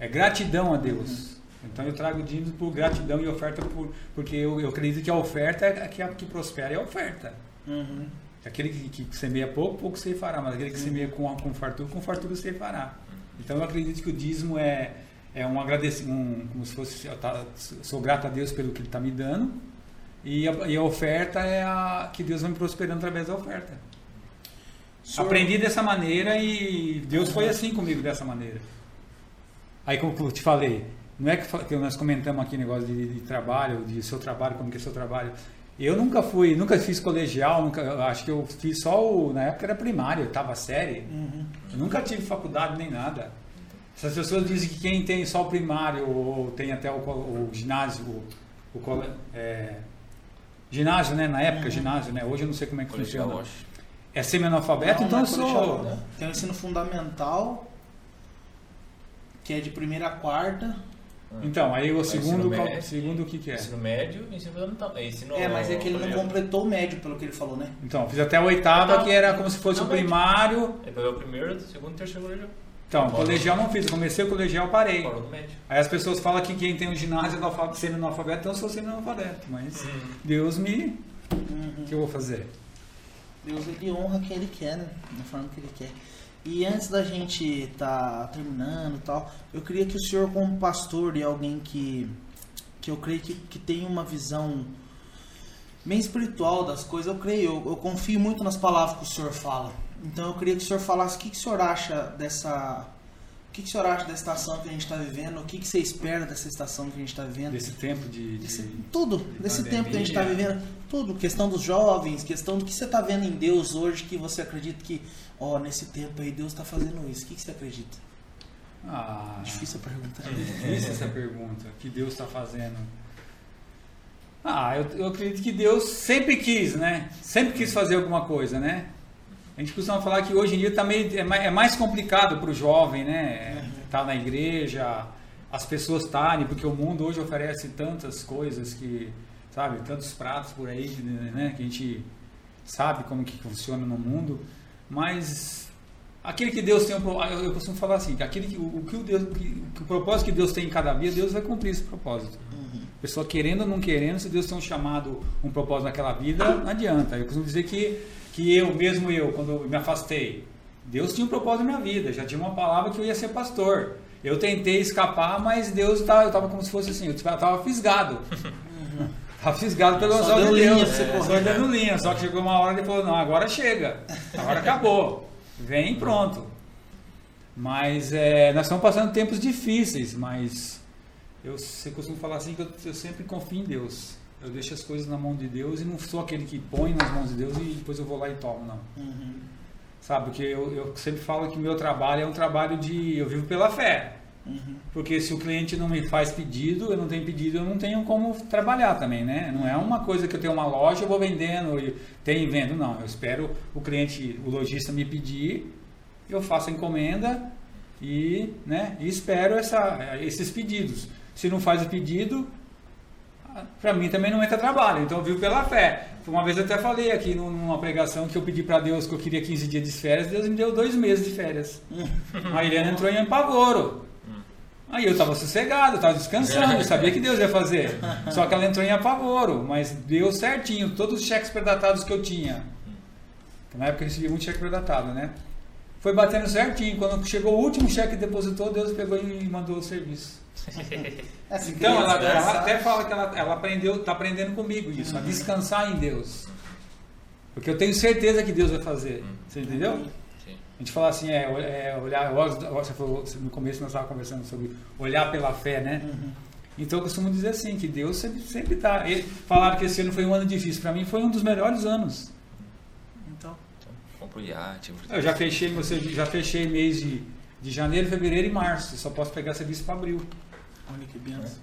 É gratidão a Deus. Então eu trago dízimo por gratidão e oferta por, porque eu, eu acredito que a oferta é que, a que prospera é a oferta. Uhum. Aquele que, que semeia pouco, pouco você fará, mas aquele que semeia com, com fartura, com fartura você fará. Então eu acredito que o dízimo é, é um agradecimento, um, como se fosse, eu tá- sou grato a Deus pelo que Ele está me dando, e a, e a oferta é a que Deus vai me prosperando através da oferta. Senhor- Aprendi dessa maneira e Deus foi assim comigo dessa maneira. Aí como eu te falei, não é que nós comentamos aqui negócio de, de trabalho, de seu trabalho, como que é seu trabalho. Eu nunca fui, nunca fiz colegial, nunca, eu acho que eu fiz só o, na época era primário, oitava série. Uhum. Eu nunca tive faculdade nem nada. Essas pessoas dizem que quem tem só o primário ou tem até o, o ginásio, o, o é, ginásio, né? Na época, Uhum. ginásio, né? Hoje eu não sei como é que colegial, funciona. eu acho. É semi-analfabeto, Não, então não eu é colegial, sou. né? Tem o ensino fundamental, que é de primeira a quarta. Então, aí o segundo, qual- médio. segundo o que, que é? Ensino médio e ensino fundamental. É, ensino É, mas é que ele não completou o médio, pelo que ele falou, né? Então, fiz até a oitava, Não. que era como se fosse Não, o primário. Ele pegou o primeiro, segundo e terceiro colegial. Então, Parou. colegial não fiz. Comecei o colegial, parei. Parou no médio. Aí as pessoas falam que quem tem o ginásio é analfa- semi-analfabeto, então eu sou semi-analfabeto. Mas Deus me. O que eu vou fazer? Deus ele honra quem ele quer, né? Da forma que ele quer. E antes da gente tá terminando e tal, eu queria que o senhor, como pastor e alguém que, que eu creio que, que tem uma visão bem espiritual das coisas, eu creio, eu, eu confio muito nas palavras que o senhor fala. Então eu queria que o senhor falasse o que, que o senhor acha dessa. O que, que o senhor acha da estação que a gente está vivendo? O que, que você espera dessa estação que a gente está vivendo? Desse tempo de. de- Desse- tudo, desse pandemia. tempo que a gente está vivendo, tudo, questão dos jovens, questão do que você está vendo em Deus hoje, que você acredita que, ó, nesse tempo aí Deus está fazendo isso. O que, que você acredita? Ah, Difícil a pergunta. É difícil essa pergunta. O que Deus está fazendo? Ah, eu, eu acredito que Deus sempre quis, né? Sempre quis fazer alguma coisa, né? A gente costuma falar que hoje em dia tá meio, é, mais, é mais complicado para o jovem, né? Estar na igreja, as pessoas estarem, porque o mundo hoje oferece tantas coisas que, sabe, tantos pratos por aí, né? Que a gente sabe como que funciona no mundo, mas aquele que Deus tem eu, costumo falar assim, que aquele que, o, que o Deus, que, o propósito que Deus tem em cada vida, Deus vai cumprir esse propósito. Pessoa querendo ou não querendo, se Deus tem um chamado, um propósito naquela vida, não adianta. Eu costumo dizer que, que eu, mesmo eu, quando me afastei, Deus tinha um propósito na minha vida, já tinha uma palavra que eu ia ser pastor. Eu tentei escapar, mas Deus tá, eu estava como se fosse assim, eu estava fisgado. *laughs* Estava fisgado pelo anzol de Deus. É. Só dando linha. Só que chegou uma hora e ele falou, não, agora chega. Agora acabou. Vem e pronto. Mas é, nós estamos passando tempos difíceis, mas eu, eu costumo falar assim que eu, eu sempre confio em Deus. Eu deixo as coisas na mão de Deus e não sou aquele que põe nas mãos de Deus e depois eu vou lá e tomo, não. Uhum. Sabe, porque eu, eu sempre falo que o meu trabalho é um trabalho de. Eu vivo pela fé. Uhum. Porque se o cliente não me faz pedido, eu não tenho pedido, eu não tenho como trabalhar também, né? Não é uma coisa que eu tenho uma loja, eu vou vendendo, e tenho e vendo, não. Eu espero o cliente, o lojista me pedir, eu faço a encomenda e, né, e espero essa, esses pedidos. Se não faz o pedido, para mim também não entra trabalho, então eu vivo pela fé. Uma vez eu até falei aqui numa pregação que eu pedi para Deus que eu queria 15 dias de férias, Deus me deu dois meses de férias. *laughs* A Helena entrou em apavoro. Aí eu estava sossegado, estava descansando, eu sabia que Deus ia fazer. *laughs* Só que ela entrou em apavoro, mas deu certinho, todos os cheques predatados que eu tinha. Na época eu recebia muito cheque predatado, né? Foi batendo certinho. Quando chegou o último cheque que depositou, Deus pegou e mandou o serviço. Essa *laughs* Então, ela, criança, ela essa- até fala que ela, ela aprendeu, está aprendendo comigo isso, a Uhum. descansar em Deus. Porque eu tenho certeza que Deus vai fazer. Você entendeu? Sim. A gente fala assim, é, é olhar, você falou, no começo nós estávamos conversando sobre olhar pela fé, né? Uhum. Então eu costumo dizer assim, que Deus sempre, sempre está. Falaram que esse ano foi um ano difícil, para mim foi um dos melhores anos. Então, Então, o iate. Eu já fechei, meu servi- já fechei mês de, de janeiro, fevereiro e março. Só posso pegar serviço para abril. olha que benção.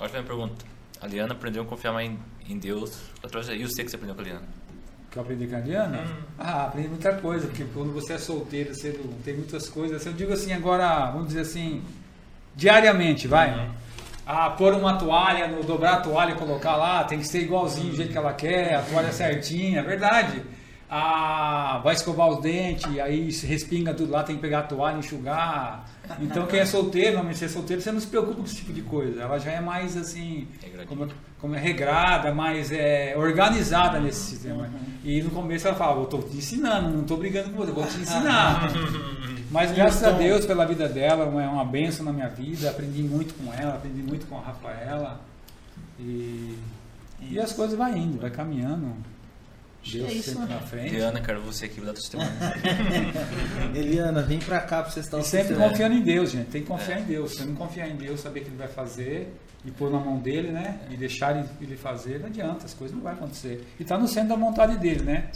Última pergunta. A Liana aprendeu a confiar mais em, Deus. E você que você aprendeu com a Liana? que eu aprendi com a Diana? Hum. Ah, aprendi muita coisa, porque quando você é solteiro, você tem muitas coisas. Eu digo assim, agora, vamos dizer assim, diariamente, vai. Uhum. Ah, pôr uma toalha, dobrar a toalha e colocar lá, tem que ser igualzinho, do jeito que ela quer, a toalha certinha, é verdade. Ah, vai escovar os dentes, aí se respinga tudo lá, tem que pegar a toalha, enxugar. Então quem é solteiro, normalmente você é solteiro, você não se preocupa com esse tipo de coisa. Ela já é mais assim, como, como é regrada, mais é, organizada nesse sistema. E no começo ela fala, eu estou te ensinando, não estou brigando com você, eu vou te ensinar. *laughs* Mas graças a Deus pela vida dela, é uma benção na minha vida, aprendi muito com ela, aprendi muito com a Rafaela. E, e as coisas vai indo, vai caminhando. Deus é isso, sempre né? na frente. Liana, quero você aqui, vou dar testemunho. *laughs* Eliana, vem pra cá pra vocês estar E sempre É. confiando em Deus, gente. Tem que confiar em Deus. Se você não confiar em Deus, saber que Ele vai fazer e pôr na mão dele, né? E deixar ele- fazer, não adianta, as coisas não vão acontecer. E está no centro da vontade dele, né?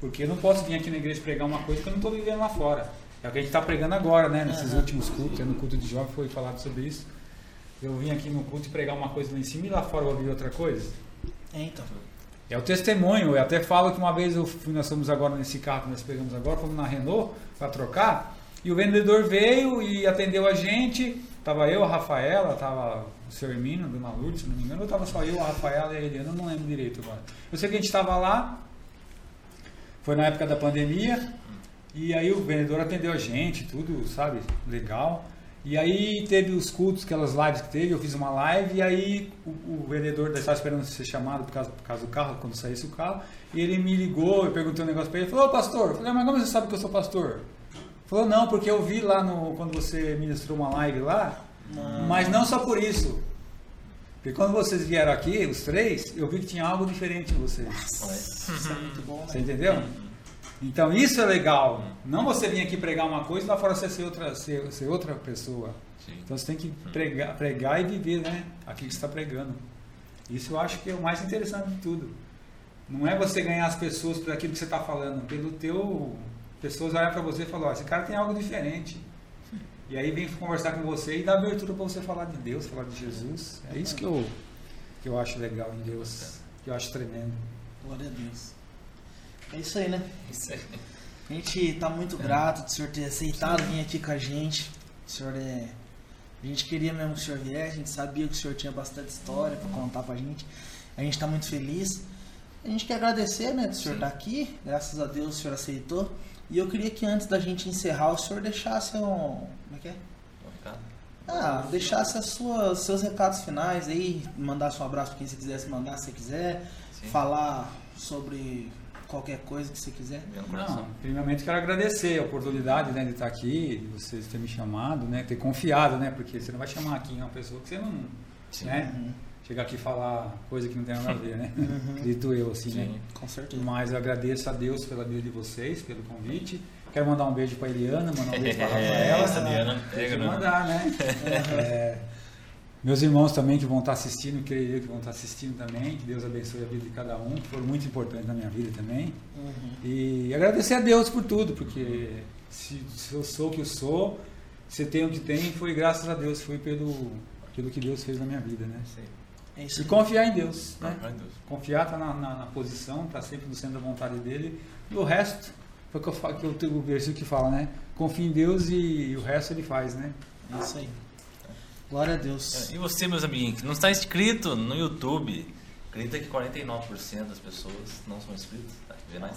Porque eu não posso vir aqui na igreja pregar uma coisa que eu não estou vivendo lá fora. É o que a gente está pregando agora, né? Nesses últimos cultos, no culto de jovem foi falado sobre isso. Eu vim aqui no culto e pregar uma coisa lá em cima e lá fora eu vou viver outra coisa. É, então. É o testemunho. Eu até falo que uma vez eu fui, nós fomos agora nesse carro que nós pegamos agora, fomos na Renault para trocar, e o vendedor veio e atendeu a gente. Tava eu, a Rafaela, tava o seu Hermínio, Dona Lourdes, se não me engano, ou tava só eu, a Rafaela e a Eliana, não lembro direito agora. Eu sei que a gente estava lá, foi na época da pandemia, e aí o vendedor atendeu a gente, tudo, sabe, legal. E aí teve os cultos, aquelas lives que teve, eu fiz uma live e aí o, o vendedor estava esperando ser chamado por causa, por causa do carro, quando saísse o carro, e ele me ligou, eu perguntei um negócio para ele, falou, ô pastor, eu falei, mas como você sabe que eu sou pastor? Falou, não, porque eu vi lá no, quando você ministrou uma live lá, mas não só por isso. Porque quando vocês vieram aqui, os três, eu vi que tinha algo diferente em vocês. Isso é muito bom, Você né? entendeu? Então isso é legal. Não você vir aqui pregar uma coisa e lá fora você ser outra, ser, ser outra pessoa. Sim. Então você tem que pregar, pregar e viver, né? Aquilo que você está pregando. Isso eu acho que é o mais interessante de tudo. Não é você ganhar as pessoas por aquilo que você está falando, pelo teu. Pessoas olhar para você e falar, ó, esse cara tem algo diferente. E aí vem conversar com você e dá abertura para você falar de Deus, falar de Jesus. É isso que eu, que eu acho legal em Deus, que eu acho tremendo. Glória a Deus. É isso aí, né? Isso aí. A gente tá muito grato do senhor ter aceitado vir aqui com a gente. O senhor é. A gente queria mesmo que o senhor viesse, a gente sabia que o senhor tinha bastante história para contar pra gente. A gente tá muito feliz. A gente quer agradecer, né, do senhor estar aqui. Graças a Deus o senhor aceitou. E eu queria que antes da gente encerrar, o senhor deixasse um. Como é que é? Um recado? Ah, deixasse as suas, seus recados finais aí, mandasse um abraço pra quem você quisesse mandar, se você quiser, Sim. falar sobre qualquer coisa que você quiser. Não, primeiramente quero agradecer a oportunidade né, de estar aqui, de vocês terem me chamado, né, ter confiado, né, porque você não vai chamar aqui uma pessoa que você não, Sim. né, Uhum. chegar aqui e falar coisa que não tem nada a ver, né, *laughs* Uhum. acredito eu assim, né. Sim. Com certeza. Mas eu agradeço a Deus pela vida de vocês, pelo convite. Quero mandar um beijo para Eliana, mandar um beijo para *laughs* Rafaela. Essa que né? mandar, né? *laughs* É, meus irmãos também que vão estar assistindo, creio eu que vão estar assistindo também. Que Deus abençoe a vida de cada um, que foram muito importantes na minha vida também. Uhum. E agradecer a Deus por tudo, porque se, se eu sou o que eu sou, se tem o que tem, foi graças a Deus, foi pelo, pelo que Deus fez na minha vida, né? Sim. É isso E confiar em Deus, né? Ai, Deus. Confiar tá na, na, na posição, tá sempre no centro da vontade dele. E o resto, foi o que eu que eu tenho o versículo que fala, né? Confia em Deus e, o resto ele faz, né? É isso aí. Glória a Deus. E você, meus amiguinhos, que não está inscrito no YouTube, acredita que 49% das pessoas não são inscritos? Tá?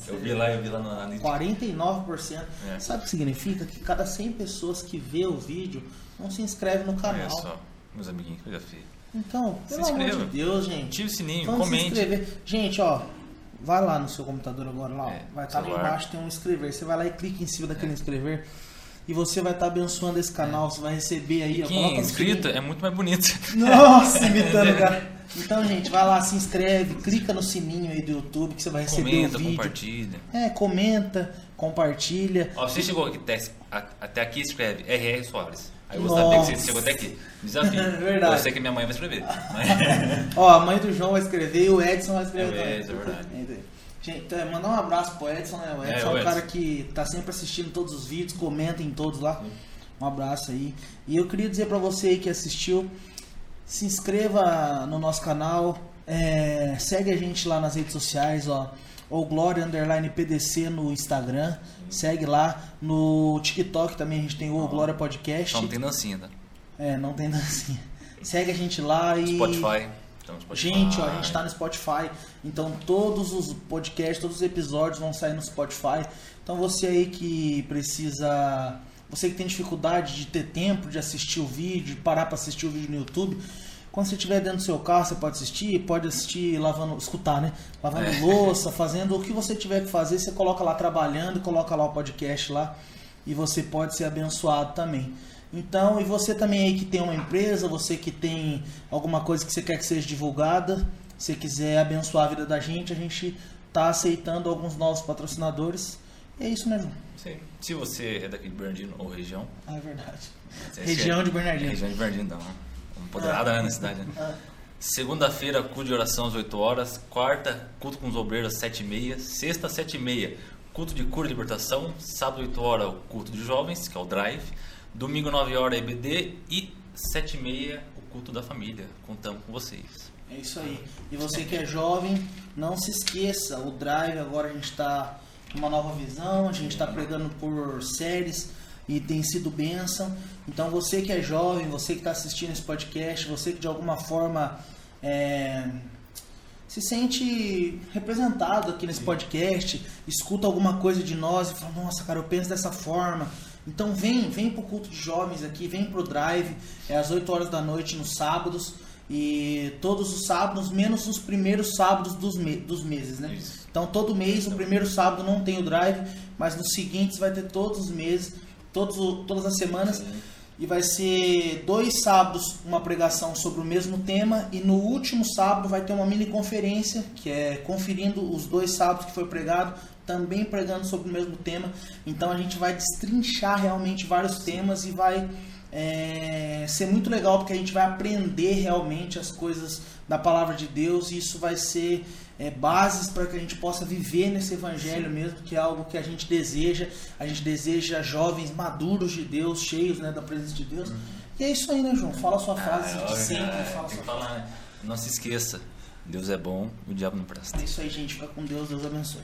Eu vi lá, eu vi lá na na 49%. É. Sabe o que significa? Que cada 100 pessoas que vê o vídeo não se inscreve no Olha canal. só, meus amiguinhos, que coisa feia. Então, Se pelo amor de Deus, gente. Ative o sininho, Vamos se comente. inscrever. Gente, ó, vai lá no seu computador agora, lá. É, vai estar lá celular. embaixo, tem um inscrever. Você vai lá e clica em cima daquele inscrever. E você vai estar abençoando esse canal, você vai receber aí, ó. Quem é no inscrito é muito mais bonito. Nossa, imitando *laughs* o cara. Então, gente, vai lá, se inscreve, clica no sininho aí do YouTube que você vai receber Comenta, o vídeo. compartilha. É, comenta, compartilha. Ó, você chegou aqui, até, até aqui, escreve RR Soares. Aí eu vou Nossa. saber que você chegou até aqui. Desafio. *laughs* É verdade. Eu sei que minha mãe vai escrever. *laughs* Mas... Ó, a mãe do João vai escrever e o Edson vai escrever É, também. é, é verdade. Entendi. Gente, então, é, mandar um abraço pro Edson, né? O É, Edson é, o um Edson. cara que tá sempre assistindo todos os vídeos, comenta em todos lá. Um abraço aí. E eu queria dizer pra você aí que assistiu, se inscreva no nosso canal, é, segue a gente lá nas redes sociais, ó. Ou Glória Underline PDC no Instagram. Segue lá. No TikTok também a gente tem o Glória Podcast. Não tem dancinha, tá? É, não tem dancinha. Segue a gente lá e. Spotify. Então. Gente, ó, a gente tá no Spotify, então todos os podcasts, todos os episódios vão sair no Spotify. Então você aí que precisa, você que tem dificuldade de ter tempo de assistir o vídeo, de parar para assistir o vídeo no YouTube, quando você estiver dentro do seu carro, você pode assistir, pode assistir lavando, escutar, né? Lavando É. louça, fazendo o que você tiver que fazer, você coloca lá trabalhando, coloca lá o podcast lá e você pode ser abençoado também. Então, e você também aí que tem uma empresa, você que tem alguma coisa que você quer que seja divulgada, se quiser abençoar a vida da gente, a gente tá aceitando alguns novos patrocinadores. E é isso, João? Sim. Se você é daqui de Bernardino ou região. Ah, é verdade. você Região é- de Bernardino. Região de Bernardino, então. Empoderada né, na cidade. Né? Ah, Segunda-feira, culto de oração às 8 horas. Quarta, culto com os obreiros às 7h30. Sexta, 7h30, culto de cura e libertação. Sábado, 8 horas, o culto de jovens, que é o Drive. Domingo, 9 horas, EBD. E 7h30, o culto da família. Contamos com vocês. É isso aí. E você que é jovem, não se esqueça, o Drive agora a gente está com uma nova visão, a gente está pregando por séries e tem sido bênção. Então você que é jovem, você que está assistindo esse podcast, você que de alguma forma é, se sente representado aqui nesse podcast, escuta alguma coisa de nós e fala, nossa cara, eu penso dessa forma. Então vem, vem pro culto de jovens aqui, vem pro drive, é às 8 horas da noite nos sábados. E todos os sábados, menos os primeiros sábados dos, me- dos meses, né? Isso. Então todo mês, o primeiro sábado não tem o drive, mas nos seguintes vai ter todos os meses, todos, todas as semanas. E vai ser dois sábados uma pregação sobre o mesmo tema e no último sábado vai ter uma mini conferência, que é conferindo os dois sábados que foi pregado, também pregando sobre o mesmo tema. Então a gente vai destrinchar realmente vários temas e vai é, ser muito legal porque a gente vai aprender realmente as coisas da palavra de Deus e isso vai ser é, bases para que a gente possa viver nesse evangelho mesmo, que é algo que a gente deseja. A gente deseja jovens maduros de Deus, cheios né, da presença de Deus. E é isso aí, né, João? Fala a sua frase Ah, de sempre. é, Fala sua falar, né? Não se esqueça, Deus é bom, o diabo não presta. É isso aí, gente. Fica com Deus. Deus abençoe.